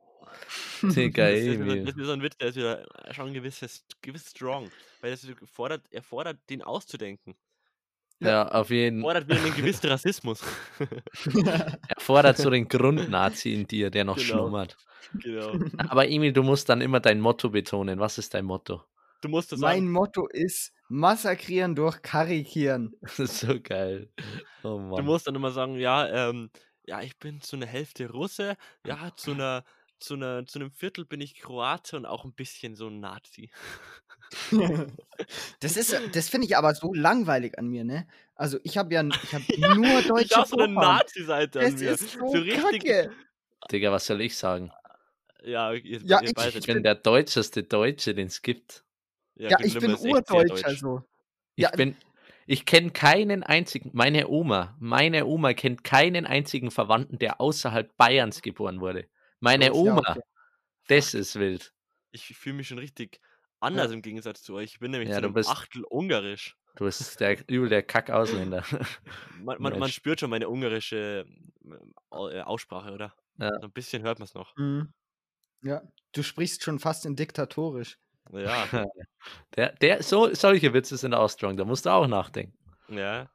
Das ist, wieder, Emil. das ist wieder so ein Witz, der ist wieder schon gewisses, gewiss strong. Weil das fordert, er fordert, den auszudenken. Ja, auf jeden Fall. Fordert wieder einen gewissen Rassismus. Er fordert so den Grundnazi in dir, der noch Genau. schlummert. genau. Aber Emil, du musst dann immer dein Motto betonen. Was ist dein Motto? Du musst das mein sagen. Motto ist massakrieren durch karikieren. Das ist so geil. Oh Du Mann. musst dann immer sagen, ja, ähm, ja, ich bin zu einer Hälfte Russe, ja, zu einer, zu einer, zu einem Viertel bin ich Kroate und auch ein bisschen so ein Nazi. Das ist, das finde ich aber so langweilig an mir, ne? Also ich habe ja, ich habe nur Ich deutsche hab so eine. Nazi-Seite an Das mir. ist so, so richtig. kacke. Digga, was soll ich sagen? Ja, ihr, Ja, ihr ich- beide. Ich bin der deutscheste Deutsche, den es gibt. Ja, ich Glimme bin ist echt sehr urdeutsch, deutsch. also. Ich Ja, bin, ich kenne keinen einzigen, meine Oma, meine Oma kennt keinen einzigen Verwandten, der außerhalb Bayerns geboren wurde. Meine Los, ja, Oma, okay. das ist wild. Ich fühle mich schon richtig anders im Gegensatz zu euch. Ich bin nämlich Ja, zu bist- Achtel ungarisch. Du bist der, übel der Kack-Ausländer. Man, man, man spürt schon meine ungarische ähm, äh, Aussprache, oder? Ja. So ein bisschen hört man es noch. Mhm. Ja, du sprichst schon fast in diktatorisch. Ja, Der, der, so, solche Witze sind auch strong, da musst du auch nachdenken. ja.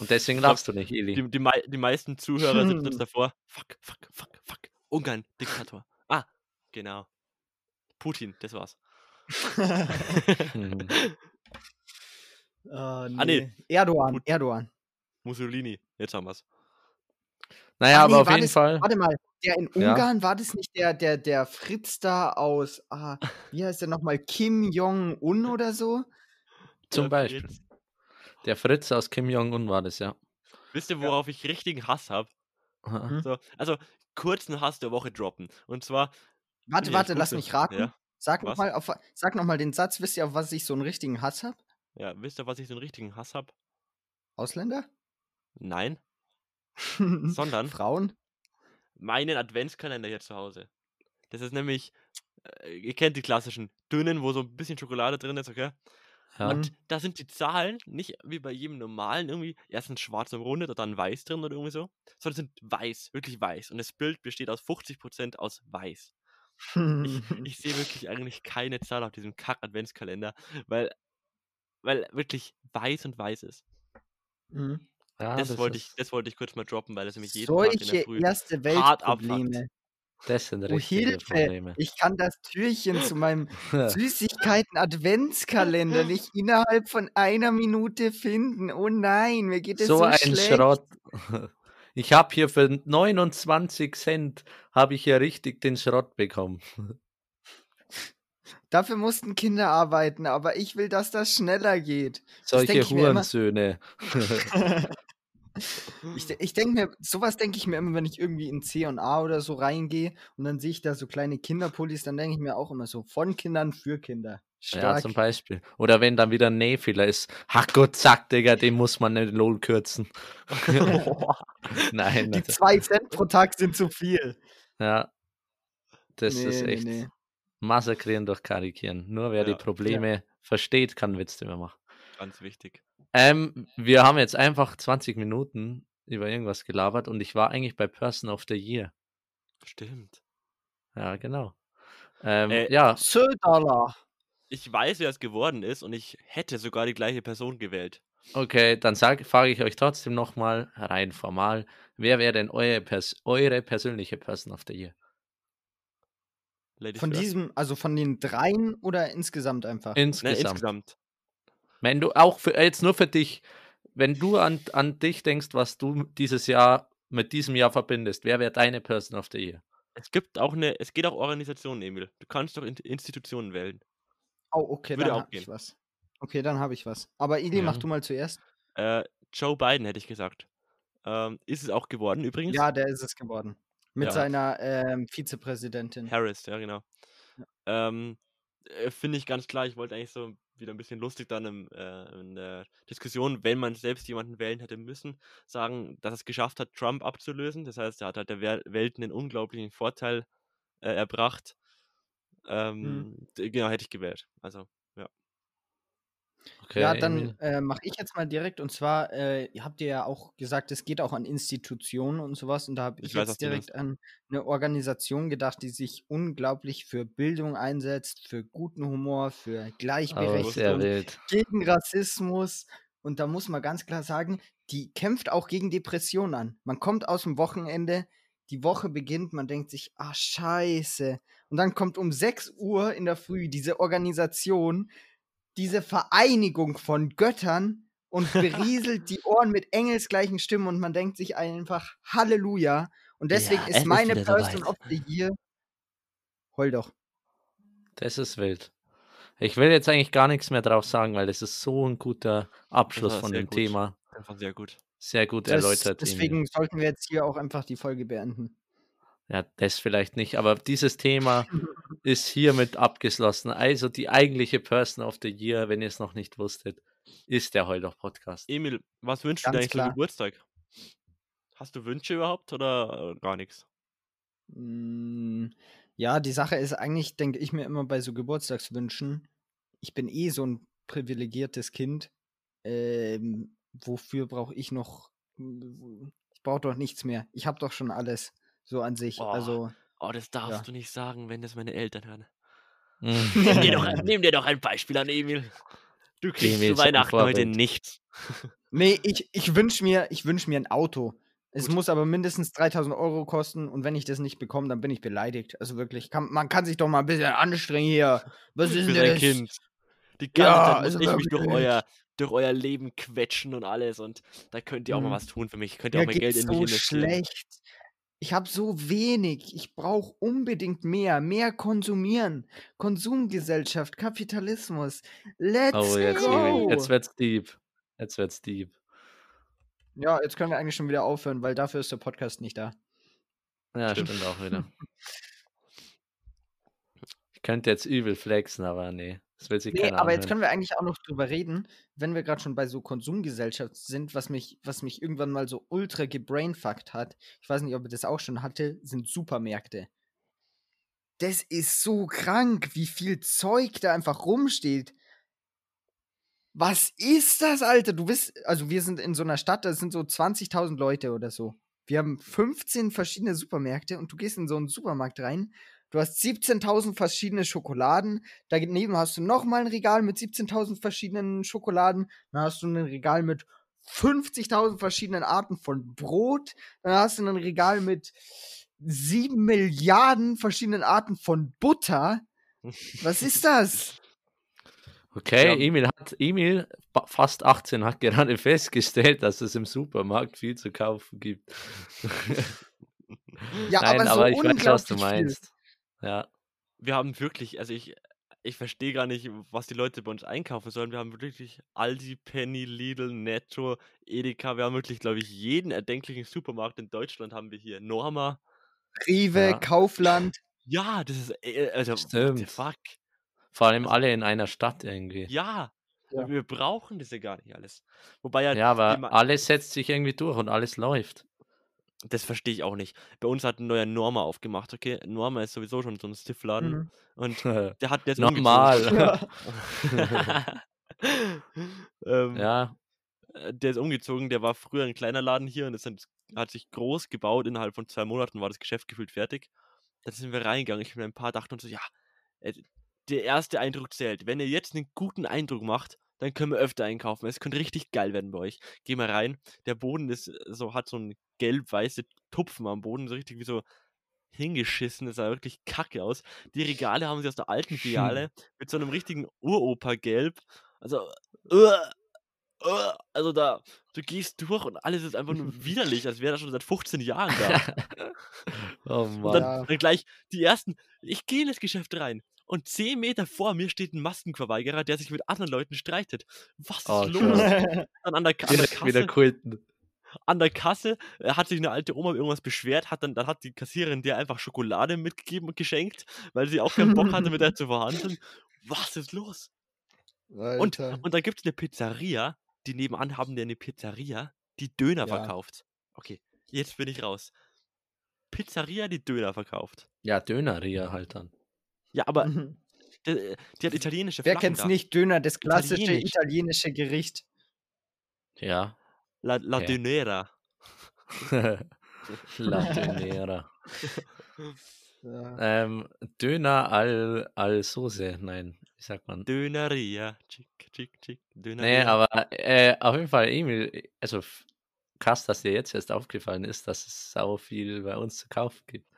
Und deswegen lachst du nicht, Eli. Die, die, die meisten Zuhörer sitzen jetzt davor. Fuck, fuck, fuck, fuck. Ungarn, Diktator. Ah, genau. Putin, das war's. Mhm. Ah, nee. Erdogan, Gut. Erdogan. Mussolini, jetzt haben wir's. Naja, Ah, aber nee, auf war jeden das, Fall. Warte mal, der in Ja. Ungarn, war das nicht der, der, der Fritz da aus, ah, wie heißt der nochmal, Kim Jong-un oder so? Zum Beispiel. Der Fritz aus Kim Jong-un war das, ja. Wisst ihr, worauf ich richtigen Hass habe? Aha. So, also kurzen Hass der Woche droppen. Und zwar, Warte, Ja, warte, lass mich raten. Ja. Sag nochmal auf, sag noch mal den Satz, wisst ihr, auf was ich so einen richtigen Hass habe? ja, wisst ihr, was ich so einen richtigen Hass habe? Ausländer? Nein, sondern Frauen? meinen Adventskalender hier zu Hause. Das ist nämlich, äh, ihr kennt die klassischen dünnen, wo so ein bisschen Schokolade drin ist, okay? Ja. Und da sind die Zahlen nicht wie bei jedem normalen irgendwie erstens schwarz umrundet oder dann weiß drin oder irgendwie so, sondern sind weiß, wirklich weiß. Und das Bild besteht aus 50% aus weiß. Ich, ich sehe wirklich eigentlich keine Zahl auf diesem Kack-Adventskalender, weil, weil wirklich weiß und weiß ist. Mhm. Ja, das, wollte ich, das wollte ich kurz mal droppen, weil das nämlich jeden Tag in der Solche Früh. erste. Weltprobleme. Das sind Oh, Hilfe! Probleme. Ich kann das Türchen zu meinem Süßigkeiten-Adventskalender nicht innerhalb von einer Minute finden. Oh nein, mir geht es so, so ein schlecht. Schrott. Ich habe hier für 29 Cent habe ich hier richtig den Schrott bekommen. Dafür mussten Kinder arbeiten, aber ich will, dass das schneller geht. Solche. Hurensöhne. Ich, ich denke mir, sowas denke ich mir immer, wenn ich irgendwie in C und A oder so reingehe und dann sehe ich da so kleine Kinderpullis, dann denke ich mir auch immer so, von Kindern für Kinder. Ja, Stark. zum Beispiel. Oder wenn dann wieder ein Nähfehler ist. Ach Gott, zack, Digga, den muss man den Lohn kürzen. Nein, Die also, zwei Cent pro Tag sind zu viel. ja. Das Nee, ist nee, echt nee. massakrieren durch Karikieren. Nur wer die Ja. Probleme versteht, kann Witz drüber machen. Ganz wichtig. Ähm, wir haben jetzt einfach 20 Minuten über irgendwas gelabert und ich war eigentlich bei Person of the Year. Stimmt. Ja, genau. Ähm, Äh, ja, Söderler. Ich weiß, wer es geworden ist und ich hätte sogar die gleiche Person gewählt. okay, dann sag- frage ich euch trotzdem nochmal rein formal, wer wäre denn eure, Pers eure persönliche Person of the Year? Ladies Von first. diesem, also von den dreien oder insgesamt einfach? Ne, Insgesamt. insgesamt. Wenn du auch für, jetzt nur für dich, wenn du an, an dich denkst, was du dieses Jahr mit diesem Jahr verbindest, wer wäre deine Person of the Year? Es gibt auch eine, es geht auch Organisationen, Emil. Du kannst doch In Institutionen wählen. Oh, okay, Würde dann habe ich was. Okay, dann habe ich was. Aber mach Ja. du mal zuerst. Äh, Joe Biden hätte ich gesagt. Ähm, ist es auch geworden übrigens? Ja, der ist es geworden. Mit Ja. seiner ähm, Vizepräsidentin. Harris, ja genau. Ähm, äh, Finde ich ganz klar, ich wollte eigentlich so wieder ein bisschen lustig dann im, äh, in der Diskussion, wenn man selbst jemanden wählen hätte müssen, sagen, dass es geschafft hat, Trump abzulösen. Das heißt, er hat halt der Wel- Welt einen unglaublichen Vorteil äh, erbracht. Ähm, d- Genau, hätte ich gewählt. Also, Okay, ja, dann äh, mache ich jetzt mal direkt. Und zwar, äh, ihr habt ihr ja auch gesagt, es geht auch an Institutionen und sowas. Und da habe ich, Ich weiß, jetzt direkt an eine Organisation gedacht, die sich unglaublich für Bildung einsetzt, für guten Humor, für Gleichberechtigung, gegen Rassismus. Und da muss man ganz klar sagen, die kämpft auch gegen Depressionen an. Man kommt aus dem Wochenende, die Woche beginnt, man denkt sich, ah, scheiße. Und dann kommt um 6 Uhr in der Früh diese Organisation, diese Vereinigung von Göttern und berieselt die Ohren mit engelsgleichen Stimmen und man denkt sich einfach, Halleluja. Und deswegen Ja, ist meine Person soweit. of the Year. Heul doch. Das ist wild. Ich will jetzt eigentlich gar nichts mehr drauf sagen, weil das ist so ein guter Abschluss von dem gut. Thema. einfach sehr gut. Sehr gut Das, erläutert. Emil. deswegen sollten wir jetzt hier auch einfach die Folge beenden. Ja, das vielleicht nicht, aber dieses Thema ist hiermit abgeschlossen. Also die eigentliche Person of the Year, wenn ihr es noch nicht wusstet, ist der Heuloch Podcast. Emil, was wünschst du Ganz dir eigentlich klar. zum Geburtstag? Hast du Wünsche überhaupt oder äh, gar nichts? Mm, Ja, die Sache ist eigentlich, denke ich mir immer bei so Geburtstagswünschen, ich bin eh so ein privilegiertes Kind. Ähm, wofür brauche ich noch? Ich brauche doch nichts mehr. Ich habe doch schon alles so an sich. Oh. Also, Oh, das darfst Ja. du nicht sagen, wenn das meine Eltern hören. Mhm. Nimm dir, doch, nimm dir doch ein Beispiel an, Emil. Du kriegst Emil zu Weihnachten heute nichts. nee, ich, ich wünsche mir, ich wünsch mir ein Auto. Es Gut. muss aber mindestens 3000 Euro kosten und wenn ich das nicht bekomme, dann bin ich beleidigt. Also wirklich, kann, man kann sich doch mal ein bisschen anstrengen hier. Was ist denn das? Kind. Die ganze Ja, Zeit muss also ich mich durch euer, durch euer Leben quetschen und alles und da könnt ihr auch mal Mhm. was tun für mich. Könnt ihr auch mal Geld in mich so investieren. schlecht. Ich habe so wenig. Ich brauche unbedingt mehr. Mehr konsumieren. Konsumgesellschaft, Kapitalismus. Let's Oh, jetzt, go. Jetzt wird's deep. Jetzt wird's deep. Ja, jetzt können wir eigentlich schon wieder aufhören, weil dafür ist der Podcast nicht da. Ja, Stimmt. stimmt, auch wieder. Ich könnte jetzt übel flexen, aber nee, das will sich Nee, aber jetzt können wir eigentlich auch noch drüber reden, wenn wir gerade schon bei so Konsumgesellschaft sind, was mich, was mich irgendwann mal so ultra gebrainfuckt hat. Ich weiß nicht, ob ihr das auch schon hatte, sind Supermärkte. Das ist so krank, wie viel Zeug da einfach rumsteht. Was ist das, Alter? Du bist, also wir sind in so einer Stadt, da sind so 20.000 Leute oder so. Wir haben 15 verschiedene Supermärkte und du gehst in so einen Supermarkt rein. Du hast 17.000 verschiedene Schokoladen. Daneben hast du nochmal ein Regal mit 17.000 verschiedenen Schokoladen. Dann hast du ein Regal mit 50.000 verschiedenen Arten von Brot. Dann hast du ein Regal mit 7 Milliarden verschiedenen Arten von Butter. Was ist das? Okay, Ja. Emil hat Emil, fast 18, hat gerade festgestellt, dass es im Supermarkt viel zu kaufen gibt. Ja, Nein, aber so aber ich weiß, was du meinst. Ja, Wir haben wirklich, also ich, ich verstehe gar nicht, was die Leute bei uns einkaufen sollen. Wir haben wirklich Aldi, Penny, Lidl, Netto, Edeka. Wir haben wirklich, glaube ich, jeden erdenklichen Supermarkt in Deutschland haben wir hier. Norma. Rewe, Ja. Kaufland. Ja, das ist, äh, also, Stimmt. fuck? vor allem Also- alle in einer Stadt irgendwie. Ja, Ja. wir brauchen das ja gar nicht alles. Wobei ja, Ja, aber alles setzt sich irgendwie durch und alles läuft. Das verstehe ich auch nicht. Bei uns hat ein neuer Norma aufgemacht, okay? Norma ist sowieso schon so ein Stiffladen Mhm. und der hat jetzt Normal. ähm, ja, äh, der ist umgezogen, der war früher ein kleiner Laden hier und dann, hat sich groß gebaut. Innerhalb von zwei Monaten war das Geschäft gefühlt fertig. Dann sind wir reingegangen. Ich mit ein paar dachten uns so, ja, äh, der erste Eindruck zählt. Wenn ihr jetzt einen guten Eindruck macht, dann können wir öfter einkaufen. Es könnte richtig geil werden bei euch. Geh mal rein. Der Boden ist äh, so, hat so ein gelb-weiße Tupfen am Boden, so richtig wie so hingeschissen. Das sah wirklich kacke aus. Die Regale haben sie aus der alten Filiale mit so einem richtigen Uropa-Gelb. Also, uh, uh, also da, du gehst durch und alles ist einfach nur widerlich, als wäre das schon seit 15 Jahren da. oh Und Mann. dann, Ja. dann gleich die ersten, ich gehe in das Geschäft rein und 10 Meter vor mir steht ein Maskenverweigerer, der sich mit anderen Leuten streitet. Was ist Oh, los? Dann an der, an der Direkt wieder Kasse, quitten. an der Kasse hat sich eine alte Oma über irgendwas beschwert, hat dann, dann hat die Kassiererin der einfach Schokolade mitgegeben und geschenkt, weil sie auch keinen Bock hatte, mit der zu verhandeln. Was ist los? Und, Alter. und da gibt es eine Pizzeria, die nebenan haben die eine Pizzeria, die Döner Ja. verkauft. Okay, jetzt bin ich raus. Pizzeria, die Döner verkauft. Ja, Döneria halt dann. Ja, aber Mhm. die, die hat italienische Wer Flaggen kennt's da. nicht? Döner, das klassische Italienisch. italienische Gericht. Ja. La, La Okay. Dönera. La Dönera. Ja. Ähm, Döner al, al Soße. Nein, wie sagt man? Döneria. Chick, chick, chick. Nee, Döneria. aber äh, auf jeden Fall, Emil, also krass, dass dir jetzt erst aufgefallen ist, dass es sau viel bei uns zu kaufen gibt.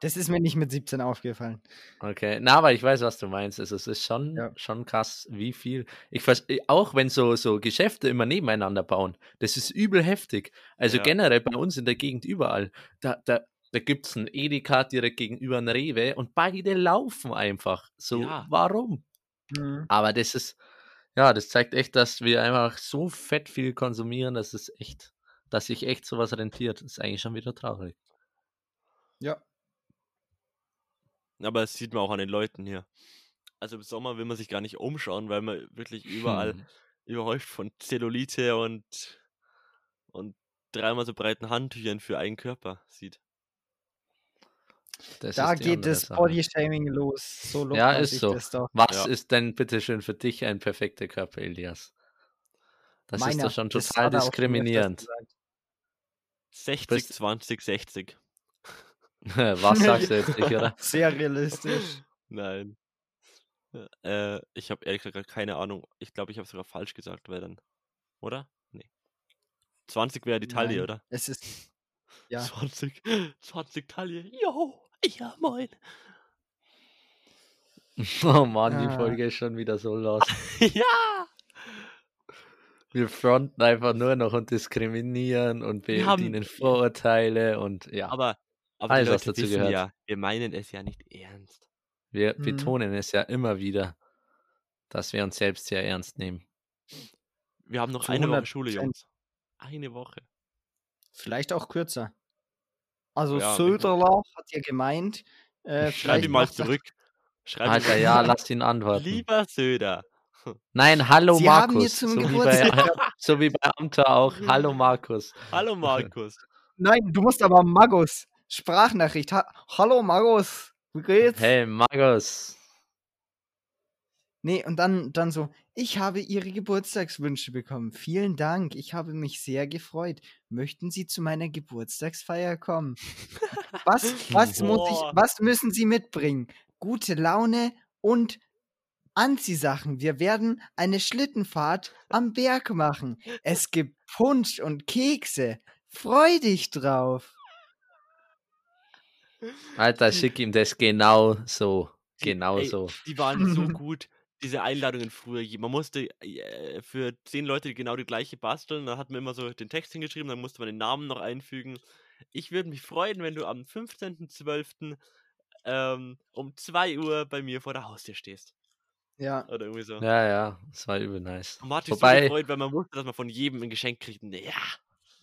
Das ist mir nicht mit 17 aufgefallen. Okay, na, aber ich weiß, was du meinst. Also, es ist schon, Ja. schon krass, wie viel. Ich äh, auch wenn so, so Geschäfte immer nebeneinander bauen, das ist übel heftig. Also Ja. generell bei uns in der Gegend überall. Da, da, da gibt es einen Edeka direkt gegenüber einen Rewe und beide laufen einfach. So, Ja. warum? Mhm. Aber das ist, ja, das zeigt echt, dass wir einfach so fett viel konsumieren, dass es echt, dass sich echt sowas rentiert. Das ist eigentlich schon wieder traurig. Ja. Aber das sieht man auch an den Leuten hier. Also im Sommer will man sich gar nicht umschauen, weil man wirklich überall Hm. überhäuft von Zellulite und, und dreimal so breiten Handtüchern für einen Körper sieht. Das Da ist geht das. Bodyshaming los. So Ja, ist so. Was Ja. ist denn bitteschön für dich ein perfekter Körper, Elias? Das ist Meiner. doch schon total er diskriminierend. gesagt. 60, bist- 20, 60. Was sagst du jetzt nicht, oder? Sehr realistisch. Nein. Äh, ich habe ehrlich gesagt keine Ahnung. Ich glaube, ich habe sogar falsch gesagt, weil dann. Oder? Nee. 20 wäre die Taille, Nein, oder? Es ist. Ja. 20, 20 Taille. Jo, ja, moin. Oh Mann, die Ah. Folge ist schon wieder so los. ja! Wir fronten einfach nur noch und diskriminieren und Wir haben- bedienen Vorurteile und ja, Aber, aber Alles, die was Leute dazu wissen gehört. ja, wir meinen es ja nicht ernst. wir Mhm. betonen es ja immer wieder, dass wir uns selbst sehr ernst nehmen. Wir haben noch Zu eine Woche Schule, 100%. Jungs. Eine Woche. Vielleicht auch kürzer. Also Ja, Söderler hat ja gemeint, äh, Schreib ihm mal zurück. Schreib ihm Alter, mal- ja, lass ihn antworten. Lieber Söder. Nein, hallo Sie haben mir Markus. zum so, wie bei, so wie bei Amter auch. Hallo Markus. Hallo Markus. Nein, du musst aber Magus. Sprachnachricht. Ha Hallo Magus. Wie geht's? Hey Markus. Nee, und dann, dann so, ich habe Ihre Geburtstagswünsche bekommen. Vielen Dank. Ich habe mich sehr gefreut. Möchten Sie zu meiner Geburtstagsfeier kommen? Was, was, muss ich, was müssen Sie mitbringen? Gute Laune und Anziehsachen. Wir werden eine Schlittenfahrt am Berg machen. Es gibt Punsch und Kekse. Freu dich drauf. Alter, schick ihm das genau so. Genau ey, so. Die waren so gut. Diese Einladungen früher. Man musste äh, für zehn Leute genau die gleiche basteln. Dann hat man immer so den Text hingeschrieben, dann musste man den Namen noch einfügen. Ich würde mich freuen, wenn du am 15.12. Ähm, um 2 Uhr bei mir vor der Haustür stehst. Ja. Oder irgendwie so. Ja, ja, das war übel nice. Und man hat sich so Wobei- gefreut, weil man wusste, dass man von jedem ein Geschenk kriegt. Ja,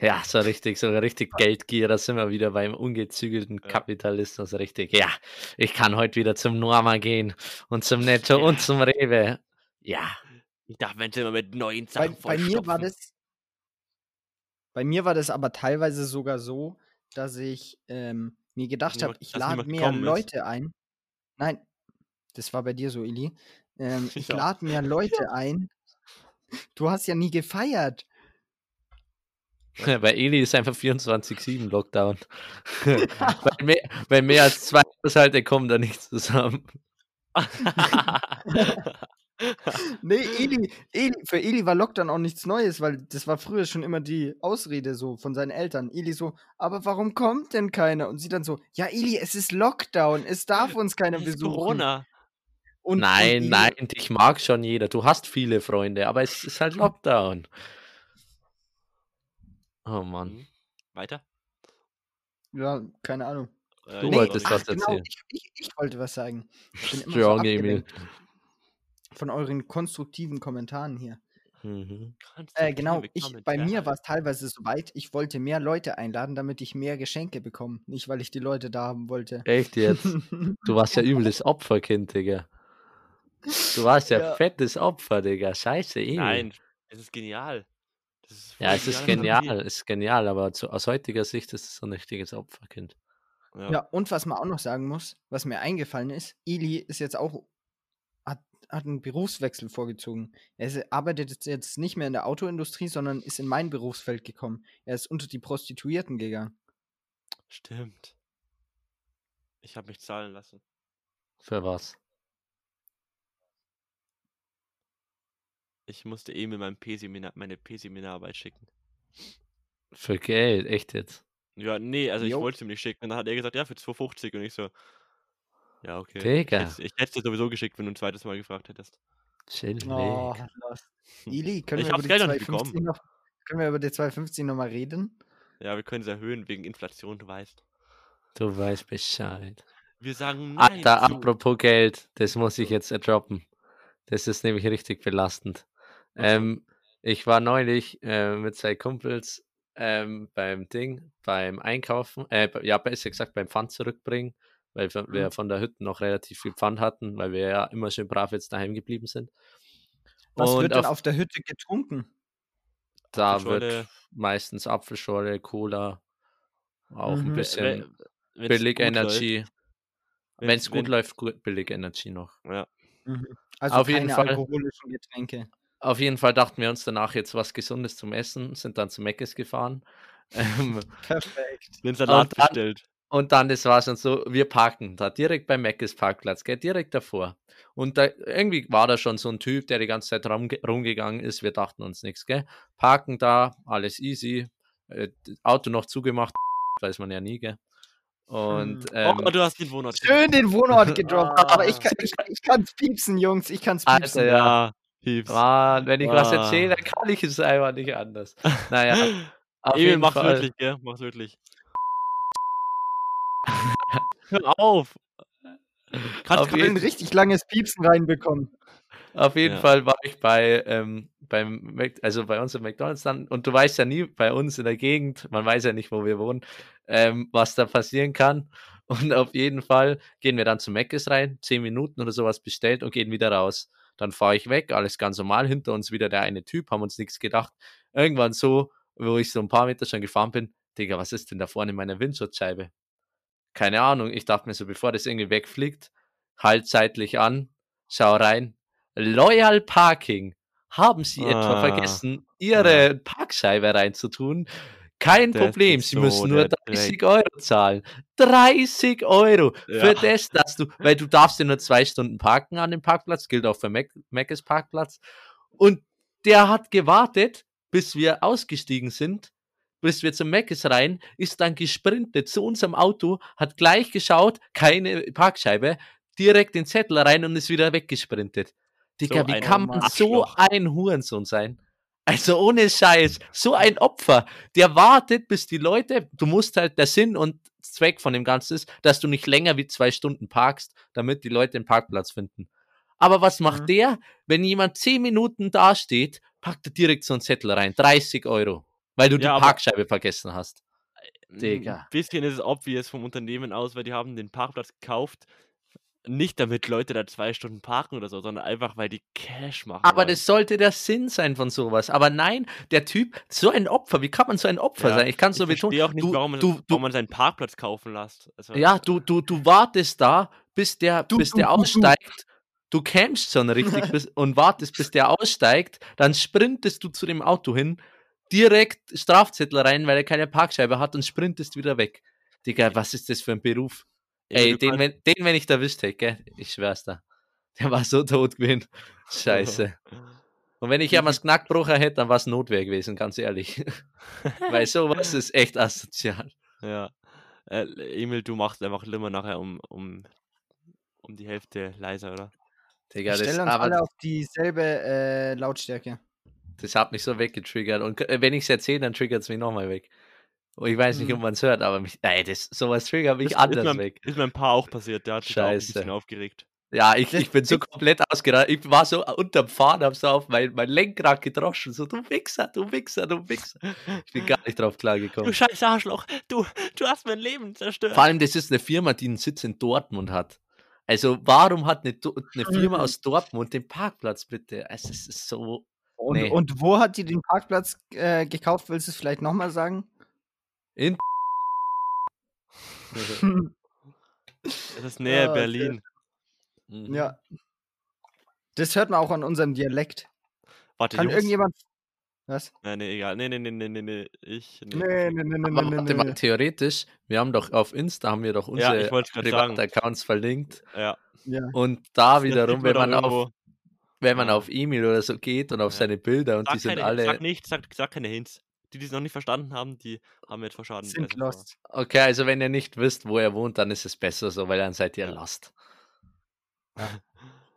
Ja, so richtig, so richtig Geldgier, da sind wir wieder beim ungezügelten. Kapitalismus, richtig. Ja, ich kann heute wieder zum Norma gehen und zum Netto Ja. und zum Rewe. Ja, ich darf mein Zimmer mit neuen Bei, Sachen bei mir war das. Bei mir war das aber teilweise sogar so, dass ich ähm, mir gedacht habe, ich lade mehr gekommen ist. Leute ein. Nein, das war bei dir so, Ili. Ähm, ich Ja. lade mehr Leute ein. Du hast ja nie gefeiert. bei Eli ist einfach 24-7 Lockdown. weil, mehr, weil mehr als zwei Haushalte kommen da nicht zusammen. Nee, Eli, Eli, für Eli war Lockdown auch nichts Neues, weil das war früher schon immer die Ausrede so von seinen Eltern. Eli so, aber warum kommt denn keiner? Und sie dann so, ja, Eli, es ist Lockdown, es darf uns keiner Das ist besuchen. Corona. Und, nein, und nein, dich mag schon jeder. Du hast viele Freunde, aber es ist halt Lockdown. Oh Mann. Mhm. Weiter? Ja, keine Ahnung. Äh, Du ich wolltest was nicht. genau, erzählen. ich, ich, ich wollte was sagen. Ich bin immer so Strong, Emil. abgelenkt von euren konstruktiven Kommentaren hier. Mhm. Äh, genau, ich, bei mir war es teilweise so weit, ich wollte mehr Leute einladen, damit ich mehr Geschenke bekomme. Nicht, weil ich die Leute da haben wollte. Echt jetzt? Du warst ja übles Opferkind, Digga. Du warst ja, Ja. fettes Opfer, Digga. Scheiße, Emil. Nein, es ist genial. Das ist Ja, es ist genial, es ist genial, aber zu, aus heutiger Sicht ist es so ein richtiges Opferkind. Idee. Ja, und was man auch noch sagen muss, was mir eingefallen ist, Ili ist jetzt auch, hat, hat einen Berufswechsel vorgezogen. Er ist, arbeitet jetzt nicht mehr in der Autoindustrie, sondern ist in mein Berufsfeld gekommen. Er ist unter die Prostituierten gegangen. Stimmt. Ich habe mich zahlen lassen. Für was? Ich musste eben in meinem P-Seminar, meine P-Seminararbeit schicken. Für Geld, echt jetzt. Ja, nee, also ich Jo. wollte es ihm nicht schicken. Und dann hat er gesagt, ja, für 2,50 und ich so, ja, okay. Digga. Ich, ich hätte es dir sowieso geschickt, wenn du ein zweites Mal gefragt hättest. Chillig. Oh. Ili, können Ich wir, über die Geld noch nicht 250 noch, können wir über die 250 nochmal reden? Ja, wir können es erhöhen wegen Inflation, du weißt. Du weißt Bescheid. Wir sagen nein Alter, apropos Geld, das muss ich jetzt droppen. Das ist nämlich richtig belastend. Ähm, ich war neulich äh, mit zwei Kumpels ähm, beim Ding, beim Einkaufen, äh, ja, besser gesagt beim Pfand zurückbringen, weil wir, wir Mhm. von der Hütte noch relativ viel Pfand hatten, weil wir ja immer schön brav jetzt daheim geblieben sind. Was Und wird denn auf- auf der Hütte getrunken? Da Apfelschorle. wird meistens Apfelschorle, Cola, auch ein Mhm. bisschen Äh, wenn's billig Energy. Wenn es gut wenn- läuft, gut, billig Energy noch. Ja. Also Auf jeden keine Fall. alkoholischen Getränke. Auf jeden Fall dachten wir uns danach jetzt was Gesundes zum Essen, sind dann zu Meckes gefahren. Ähm, Perfekt. Den Salat Und dann- bestellt. und dann, das war schon so, wir parken da direkt beim Meckes Parkplatz, gell, direkt davor. Und da, irgendwie war da schon so ein Typ, der die ganze Zeit rumge rumgegangen ist. Wir dachten uns nichts, gell. Parken da, alles easy. Äh, Auto noch zugemacht, weiß man ja nie, gell. Und ähm, oh, du hast den Wohnort. Schön den Wohnort gedroppt, aber ich Ah. kann ich, ich kann's piepsen, Jungs, ich kann's Alter, piepsen. ja. Ja, Pieps. Mann, wenn ich was Ah. erzähle, dann kann ich es einfach nicht anders. Naja, auf Emil, mach's Fall. wirklich, gell? Mach's wirklich. Hör auf! Kannst du ein richtig langes Piepsen reinbekommen. Auf jeden Ja. Fall war ich bei, ähm, beim, Mac- also bei uns im McDonalds dann, und du weißt ja nie bei uns in der Gegend, man weiß ja nicht, wo wir wohnen, ähm, was da passieren kann. Und auf jeden Fall gehen wir dann zu Mc's rein, zehn Minuten oder sowas bestellt und gehen wieder raus. Dann fahre ich weg, alles ganz normal, hinter uns wieder der eine Typ, haben uns nichts gedacht. Irgendwann so, wo ich so ein paar Meter schon gefahren bin, Digga, was ist denn da vorne in meiner Windschutzscheibe? Keine Ahnung, ich dachte mir so, bevor das irgendwie wegfliegt, halt seitlich an, schau rein. Loyal Parking. Haben Sie etwa Ah, vergessen, Ihre Parkscheibe reinzutun? Kein Das Problem, ist Sie so müssen nur der 30 Euro zahlen. 30 Euro für Ja. das, dass du, weil du darfst ja nur zwei Stunden parken an dem Parkplatz, gilt auch für Mac, Mac's Parkplatz. Und der hat gewartet, bis wir ausgestiegen sind, bis wir zum Mac's rein, ist dann gesprintet zu unserem Auto, hat gleich geschaut, keine Parkscheibe, direkt den Zettel rein und ist wieder weggesprintet. Digga, So wie kann man so ein Hurensohn sein? Also ohne Scheiß, so ein Opfer, der wartet, bis die Leute, du musst halt, der Sinn und Zweck von dem Ganzen ist, dass du nicht länger wie zwei Stunden parkst, damit die Leute den Parkplatz finden. Aber was macht Mhm. der, wenn jemand zehn Minuten dasteht, packt er direkt so einen Zettel rein, 30 Euro, weil du die Ja, aber- Parkscheibe vergessen hast. Digga. Ein bisschen ist es obvious vom Unternehmen aus, weil die haben den Parkplatz gekauft. Nicht damit Leute da zwei Stunden parken oder so, sondern einfach, weil die Cash machen. Aber wollen. das sollte der Sinn sein von sowas. Aber nein, der Typ, so ein Opfer, wie kann man so ein Opfer Ja, sein? Ich kann es ich nur betonen. verstehe auch nicht, du, warum, man, du, du, warum man seinen Parkplatz kaufen lässt. Also, Ja, du, du, du wartest da, bis der, Du, bis du, der du, du. aussteigt. Du campst schon richtig bis, und wartest, bis der aussteigt. Dann sprintest du zu dem Auto hin, direkt Strafzettel rein, weil er keine Parkscheibe hat und sprintest wieder weg. Digga, was ist das für ein Beruf? Ey, den, wenn, den, wenn ich da wüsste, gell? Ich schwör's da. Der war so tot gewesen. Scheiße. Und wenn ich Wie jemals Knackbrucher hätte, dann war es Notwehr gewesen, ganz ehrlich. Weil sowas ist echt asozial. Ja. Äh, Emil, du machst einfach Limmer nachher um, um, um die Hälfte leiser, oder? Digga, stellen uns aber alle auf dieselbe äh, Lautstärke. das hat mich so weggetriggert. Und äh, wenn ich es erzähle, dann triggert es mich nochmal weg. Und ich weiß nicht, Mhm. ob man es hört, aber mich, ey, das, sowas triggert mich Ist, ist, anders mein, weg. ist mein Paar auch passiert, der hat sich da auch ein Scheiße. bisschen aufgeregt. Ja, ich, Das- ich bin so komplett ausgerastet. Ich war so unterm Fahren, hab so auf mein, mein Lenkrad gedroschen. So, du Wichser, du Wichser, du Wichser. Ich bin gar nicht drauf Du klargekommen. scheiß Arschloch, du, du hast mein Leben zerstört. Vor allem, das ist eine Firma, die einen Sitz in Dortmund hat. Also, warum hat eine, eine Firma aus Dortmund den Parkplatz bitte? Es ist es ist so. Und, Nee. und wo hat die den Parkplatz äh, gekauft? Willst du es vielleicht nochmal sagen? In Das ist näher Ah, Berlin. Mhm. Ja. Das hört man auch an unserem Dialekt. Warte, Kann Jungs. irgendjemand. Was? Nee, nee, egal. Nee, nee, nee, nee, nee, nee. Ich. Nee. Nee, nee, nee, nee, nee, warte nee, mal, nee. theoretisch, wir haben doch auf Insta haben wir doch Ja, unsere sagen. Privataccounts verlinkt. Ja. Ja. Und da Das wiederum, wenn man auf, wenn man Ah. auf E-Mail oder so geht und auf Ja. seine Bilder und die Sag, sind keine, alle. sag nicht, sag, sag keine Hints. Die, die es noch nicht verstanden haben, die haben jetzt vor Schaden. Sind lost. Okay, also wenn ihr nicht wisst, wo er wohnt, dann ist es besser so, weil dann seid ihr lost.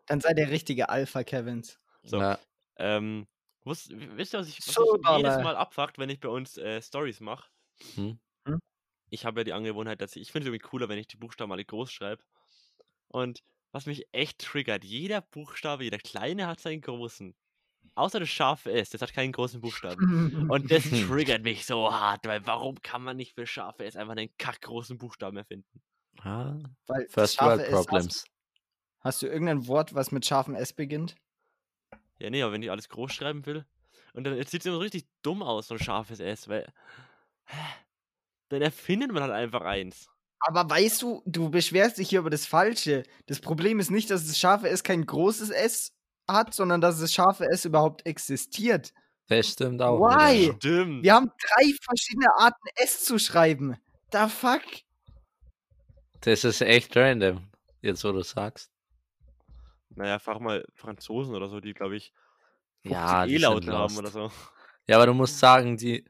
Dann sei der richtige Alpha Kevins. So. Ja. Ähm, wusst, wisst ihr, was ich, was So, ich jedes. Mal abfuckt, wenn ich bei uns äh, Stories mache? Hm? Hm? Ich habe ja die Angewohnheit, dass ich, ich finde es irgendwie cooler, wenn ich die Buchstaben alle groß schreibe. Und was mich echt triggert, jeder Buchstabe, jeder kleine hat seinen großen. Außer das scharfe S, das hat keinen großen Buchstaben. Und das triggert mich so hart, weil warum kann man nicht für scharfe S einfach einen kackgroßen Buchstaben erfinden? Ah, Weil First World S, hast, Problems. hast du irgendein Wort, was mit scharfem S beginnt? Ja, nee, aber wenn ich alles groß schreiben will. Und dann sieht es immer so richtig dumm aus, so ein scharfes S, weil. Dann erfindet man halt einfach eins. Aber weißt du, du beschwerst dich hier über das Falsche. Das Problem ist nicht, dass das scharfe S kein großes S hat, sondern dass das scharfe S überhaupt existiert. Das stimmt auch. Why? Stimmt. Wir haben drei verschiedene Arten S zu schreiben. Da fuck. Das ist echt random, jetzt wo du sagst. Naja, frag mal Franzosen oder so, die, glaube ich, 50 Ja, die sind E-Laute haben oder so. Ja, aber du musst sagen, die,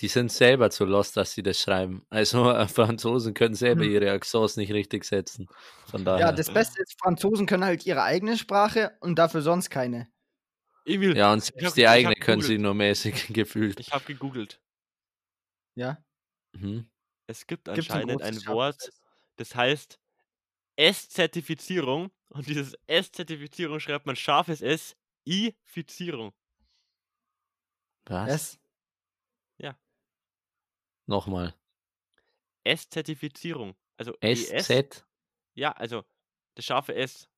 die sind selber zu lost, dass sie das schreiben. Also Franzosen können selber Hm. ihre Accents nicht richtig setzen. Von daher. Ja, das Beste ist, Franzosen können halt ihre eigene Sprache und dafür sonst keine. Emil, ja, und ich hab- selbst die eigene können sie nur mäßig gefühlt. ich habe gegoogelt. Ja. Mhm. Es gibt Gibt's ein anscheinend ein großes Wort, S? das heißt S-Zertifizierung. Und dieses S-Zertifizierung schreibt man scharfes S, I-Fizierung. Was? Was? Nochmal. S-Zertifizierung. Also ES. SZ? Ja, also das scharfe S.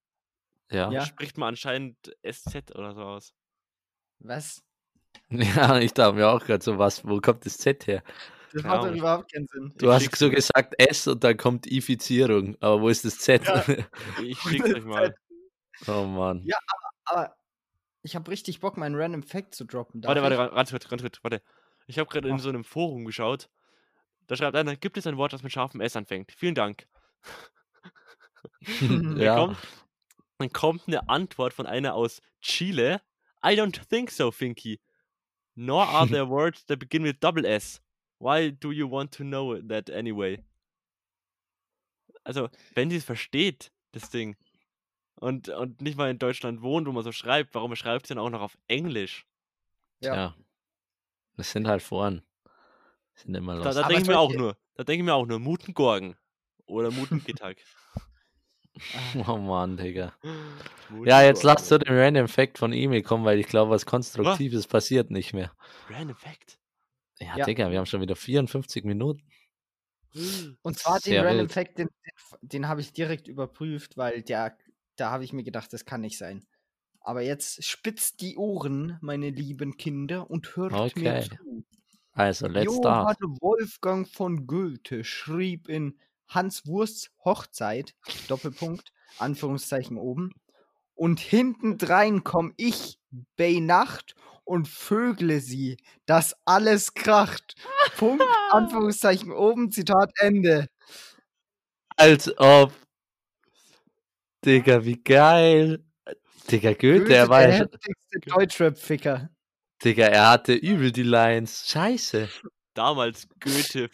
Ja. Ja. Spricht man anscheinend SZ oder so aus. Was? Ja, ich dachte mir auch gerade so, was, wo kommt das Z her? Das macht doch überhaupt keinen Sinn. Du Ich hast so gesagt S und dann kommt Ifizierung. Aber wo ist das Z? Ja. Ich schick's euch mal. oh Mann. Ja. Aber ich habe richtig Bock, meinen Random Fact zu droppen. Darf Warte, warte, ich? warte, ganz kurz, ganz kurz, warte. Ich habe gerade in so einem Forum geschaut. Da schreibt einer, gibt es ein Wort, das mit scharfem S anfängt? Vielen Dank. Dann ja. kommt, dann kommt eine Antwort von einer aus Chile. I don't think so, Finky. Nor are there words that begin with double S. Why do you want to know that anyway? Also, wenn sie es versteht, das Ding, und, und nicht mal in Deutschland wohnt, wo man so schreibt, warum schreibt sie dann auch noch auf Englisch? Ja. ja. Das sind halt Foren. Sind immer Da, los. da Aber denke ich mir auch nur, da denke ich mir auch nur Mutengorgen oder Mutengittag. Oh Mann, Digga. Ja, jetzt lass zu dem Random Fact von E-Mail kommen, weil ich glaube, was Konstruktives passiert nicht mehr. Random Fact. Ja, Ja. Digga, wir haben schon wieder 54 Minuten. Und zwar den Sehr Random wild. Fact, den, den, den habe ich direkt überprüft, weil der, da habe ich mir gedacht, das kann nicht sein. Aber jetzt spitzt die Ohren, meine lieben Kinder, und hört mir Okay. zu. Also, let's Johann. Wolfgang von Goethe schrieb in Hans Wursts Hochzeit, Doppelpunkt, Anführungszeichen oben, und hintendrein komm ich bei Nacht und vögle sie, dass alles kracht. Punkt, Anführungszeichen oben, Zitat Ende. Als ob. Digga, wie geil. Digga, Goethe, er war der ja schon, heftigste Deutschrap-Ficker. Digga, er hatte übel die Lines. Scheiße. Damals Goethe,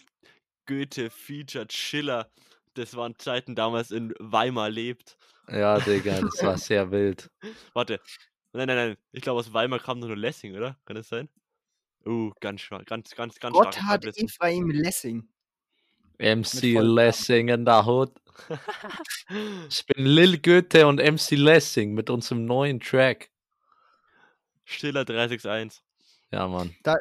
Goethe featured Schiller. Das waren Zeiten damals in Weimar lebt. Ja, Digga, das war sehr wild. Warte. Nein, nein, nein. Ich glaube, aus Weimar kam nur Lessing, oder? Kann das sein? Uh, ganz schwach. Ganz, ganz, ganz Gott hat Halbwissen. Ephraim Lessing. MC. Lessing in der Hood. Ich bin Lil Goethe und MC Lessing mit unserem neuen Track. Schiller 361. Ja, Mann. Da,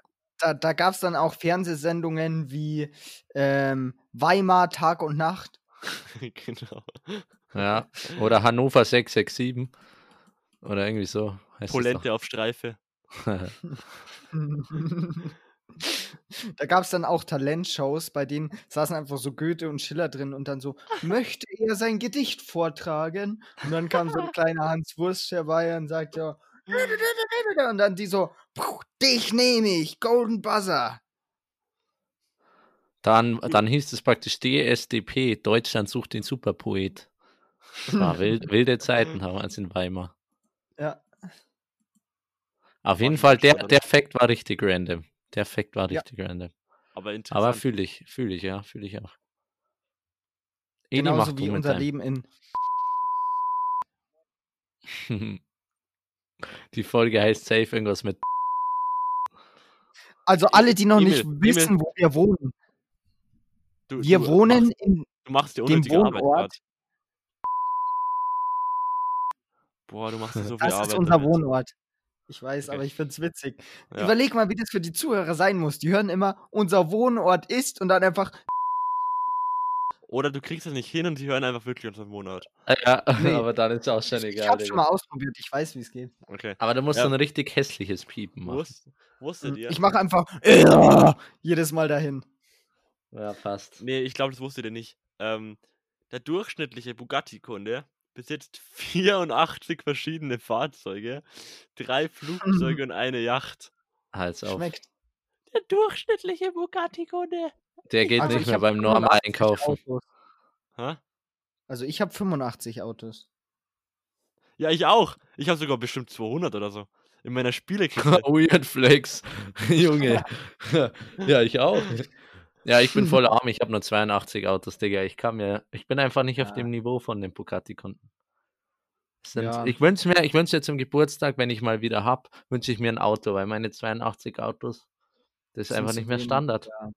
da gab es dann auch Fernsehsendungen wie ähm, Weimar Tag und Nacht. genau. Ja. Oder Hannover 667. Oder irgendwie so. Polente auf Streife. da gab es dann auch Talentshows, bei denen saßen einfach so Goethe und Schiller drin und dann so, möchte er sein Gedicht vortragen? Und dann kam so ein kleiner Hans Wurst herbei und sagt ja, und dann die so, "Puh, dich nehme ich, Golden Buzzer. Dann, dann hieß es praktisch DSDP, Deutschland sucht den Superpoet. War wild, wilde Zeiten haben wir uns in Weimar. Ja, Auf jeden Fall, der, der Fact war richtig random. Der Fact war Ja. richtig random. Aber Aber fühle ich, fühle ich, ja, fühle ich auch. Eni genauso macht wie unser. Leben in. Die Folge heißt safe irgendwas mit. Also alle, die noch nicht Emil, wissen, wo wir wohnen. Du, Wir du wohnen Machst, in du machst dir dem Arbeit Wohnort. grad. Boah, du machst dir so viel Das Arbeit. ist unser damit. Wohnort. Ich weiß, Okay. aber ich find's witzig. Ja. Überleg mal, wie das für die Zuhörer sein muss. Die hören immer, unser Wohnort ist und dann einfach, Oder du kriegst es nicht hin und die hören einfach wirklich unseren Monat. Ja, Nee. aber dann ist auch schon ich, ich egal. hab's schon mal ausprobiert, ich weiß, wie es geht. Okay. Aber du musst Ja. so ein richtig hässliches Piepen machen. Wusst, wusstet ihr? Ich mache einfach "Ja", jedes Mal dahin. Ja, passt. Nee, ich glaube, das wusstet ihr nicht. Ähm, der durchschnittliche Bugatti-Kunde besitzt 84 verschiedene Fahrzeuge, drei Flugzeuge und eine Yacht. Halt's auf. Schmeckt. Der durchschnittliche Bugatti-Kunde. Der geht Also nicht ich mehr beim Norm 85 einkaufen. Also ich habe 85 Autos. Ja, ich auch. Ich habe sogar bestimmt 200 oder so. In meiner Spielekiste. Weird Flex. Junge. ja, ich auch. Ja, ich bin voll arm. Ich habe nur 82 Autos, Digga. Ich kann mir, ich bin einfach nicht auf Ja. dem Niveau von den Bugatti-Kunden. Ja. Ich wünsche mir, ich wünsche mir zum Geburtstag, wenn ich mal wieder hab, wünsche ich mir ein Auto, weil meine 82 Autos, das ist Sind einfach nicht mehr Standard. ja.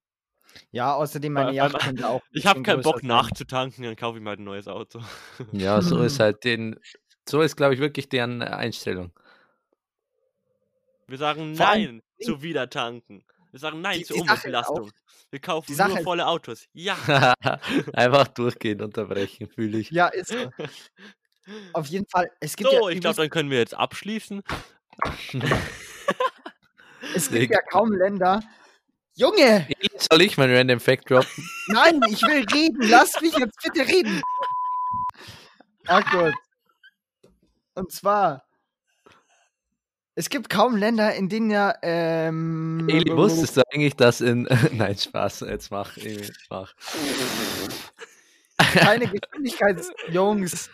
Ja, außerdem meine Yacht könnte auch. Ich habe keinen Bock sein. nachzutanken, dann kaufe ich mir halt ein neues Auto. Ja, so ist halt den, so ist, glaube ich, wirklich deren Einstellung. Wir sagen Vor allem- Nein zu Wiedertanken. Wir sagen Nein Die- zur die Umweltbelastung. Wir kaufen nur ist- volle Autos. Ja. Einfach durchgehend unterbrechen, fühle ich. Ja, ist so. Auf jeden Fall. Es gibt ja, So, ihr ich glaube, dann können wir jetzt abschließen. es gibt ja kaum Länder. Junge, Soll ich meinen Random Fact droppen? nein, ich will reden. Lass mich jetzt bitte reden. Ach Gott. Und zwar, es gibt kaum Länder, in denen ja ähm, Eli, wusstest du eigentlich, dass in. Nein, Spaß, jetzt mach, Emil, mach. keine Geschwindigkeits Jungs,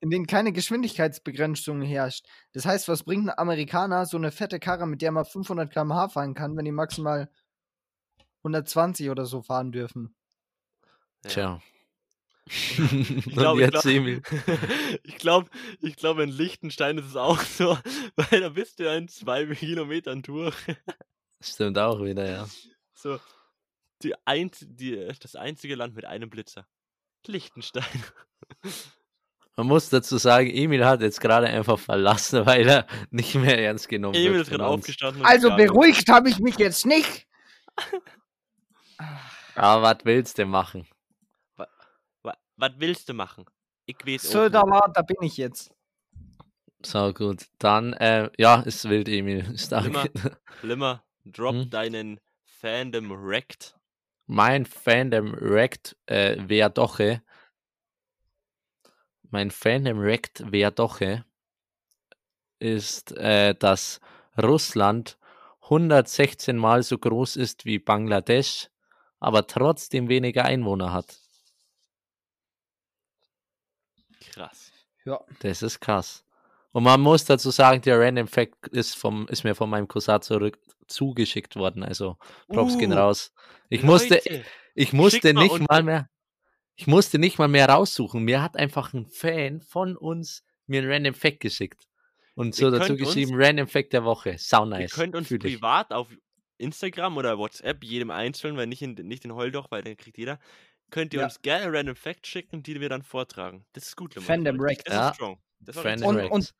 in denen keine Geschwindigkeitsbegrenzung herrscht. Das heißt, was bringt ein Amerikaner so eine fette Karre, mit der man 500 km/h fahren kann, wenn die maximal 120 oder so fahren dürfen? Tja. Ich Und glaube, ich jetzt, glaube, Emil. ich glaube, ich glaube, in Liechtenstein ist es auch so, weil da bist du ja in zwei Kilometern durch. Stimmt auch wieder, ja. So, die einz die, das einzige Land mit einem Blitzer. Liechtenstein. Man muss dazu sagen, Emil hat jetzt gerade einfach verlassen, weil er nicht mehr ernst genommen Emil wird. ist gerade aufgestanden. Also beruhigt habe ich mich jetzt nicht. Aber was willst du machen? Wa- Was willst du machen? Ich weiß So, da war, da bin ich jetzt. So gut. Dann, äh, ja, ist wild, Emil. Stark. Immer. Limmer, drop Hm? deinen Fandom Wrecked. Mein Fandom Rect äh, wer doche. Mein Fandom Rect wer doche ist, äh, dass Russland 116 Mal so groß ist wie Bangladesch, aber trotzdem weniger Einwohner hat. Krass. Ja. Das ist krass. Und man muss dazu sagen, der Random Fact ist, vom, ist mir von meinem Cousin zurück zugeschickt worden. Also Props gehen Uh, raus. Ich musste, Leute, ich musste mal nicht mal mehr, ich musste nicht mal mehr raussuchen. Mir hat einfach ein Fan von uns mir einen Random Fact geschickt. Und so Ihr dazu könnt uns- geschrieben, Random Fact der Woche. Sau Ihr nice. könnt uns privat auf Instagram oder WhatsApp, jedem einzeln, weil nicht in, nicht in Heuldoch, weil dann kriegt jeder, könnt ihr Ja. uns gerne Random Facts schicken, die wir dann vortragen. Das ist gut, Limmer. Fandom Wrecked. Das Ja. ist strong. Das Fandom Und- und-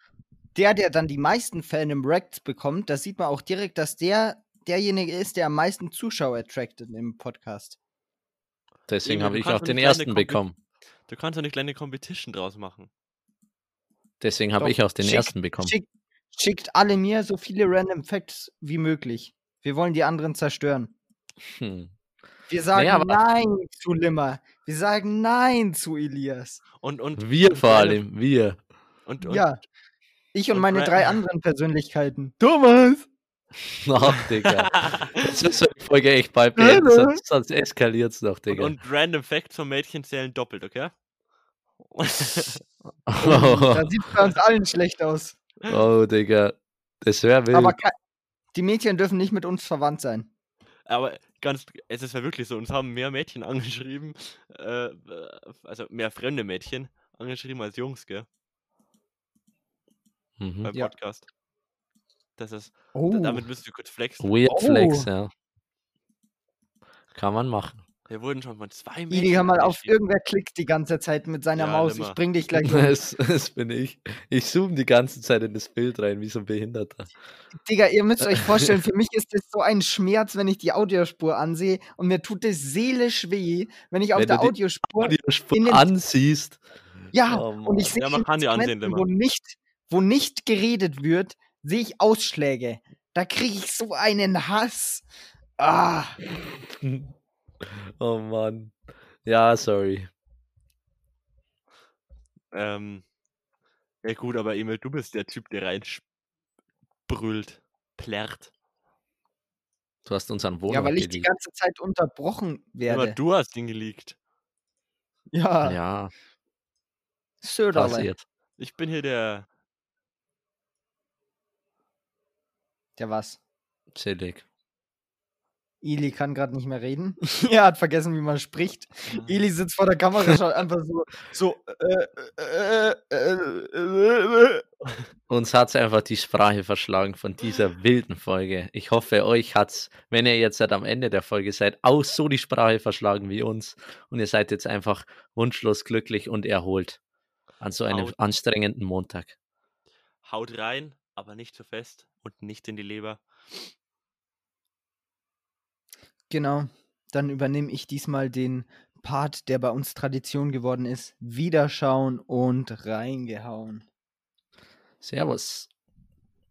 Der, der dann die meisten Fandom Reacts bekommt, da sieht man auch direkt, dass der derjenige ist, der am meisten Zuschauer attracted im Podcast. Deswegen habe ich auch den ersten bekommen. Du kannst doch eine kleine Competition draus machen. Deswegen habe ich auch den schick- ersten bekommen. Schickt, schickt alle mir so viele Random Facts wie möglich. Wir wollen die anderen zerstören. Hm. Wir sagen aber- Nein zu Limmer. Wir sagen Nein zu Elias. Und, und, Wir und vor allem, wir. Und, und, ja. Ich und und meine drei anderen Persönlichkeiten. Thomas! Ach, Digga. Jetzt müssen wir die Folge echt Nein, beenden, sonst, sonst eskaliert es noch, und, Digga. und Random Facts von Mädchen zählen doppelt, okay? Da sieht bei uns allen schlecht aus. oh, Digga. Das wäre wild. Aber ke- die Mädchen dürfen nicht mit uns verwandt sein. Aber ganz, es ist ja wirklich so, uns haben mehr Mädchen angeschrieben, äh, also mehr fremde Mädchen angeschrieben als Jungs, gell, mhm. beim Ja. Podcast. Das ist, Oh. da- damit müsst ihr kurz flexen. Weird Oh. Flex, ja. Kann man machen. Wir wurden schon von zwei Mädchen Ili, hör mal auf, irgendwer klickt die ganze Zeit mit seiner Ja, Maus. nimmer. Ich bring dich gleich um. Das, das bin ich. Ich zoome die ganze Zeit in das Bild rein, wie so ein Behinderter. Digga, ihr müsst euch vorstellen, für mich ist das so ein Schmerz, wenn ich die Audiospur ansehe und mir tut es seelisch weh, wenn ich auf Wenn der du die Audiospur. Audiospur in den- ansiehst. Ja, Oh und ich sehe Ja, man kann die ansehen, wo nicht, wo nicht geredet wird, sehe ich Ausschläge. Da kriege ich so einen Hass. Ah, Oh Mann. Ja, sorry. Ähm, ja gut, aber Emil, du bist der Typ, der reinsprüllt, plärrt. Du hast unseren Wohnort ja, weil ich die geleakt. ganze Zeit unterbrochen Aber werde. du hast ihn geleakt. Ja, Ja, Söderle. passiert. Ich bin hier der, Der was? Chillig. Eli kann gerade nicht mehr reden. er hat vergessen, wie man spricht. Eli sitzt vor der Kamera, schaut einfach so, so. Äh, äh, äh, Uns hat es einfach die Sprache verschlagen von dieser wilden Folge. Ich hoffe, euch hat es, wenn ihr jetzt halt am Ende der Folge seid, auch so die Sprache verschlagen wie uns. Und ihr seid jetzt einfach wunschlos glücklich und erholt an so einem Haut. anstrengenden Montag. Haut rein, aber nicht zu fest und nicht in die Leber. Genau. Dann übernehme ich diesmal den Part, der bei uns Tradition geworden ist. Wiederschauen und reingehauen. Servus.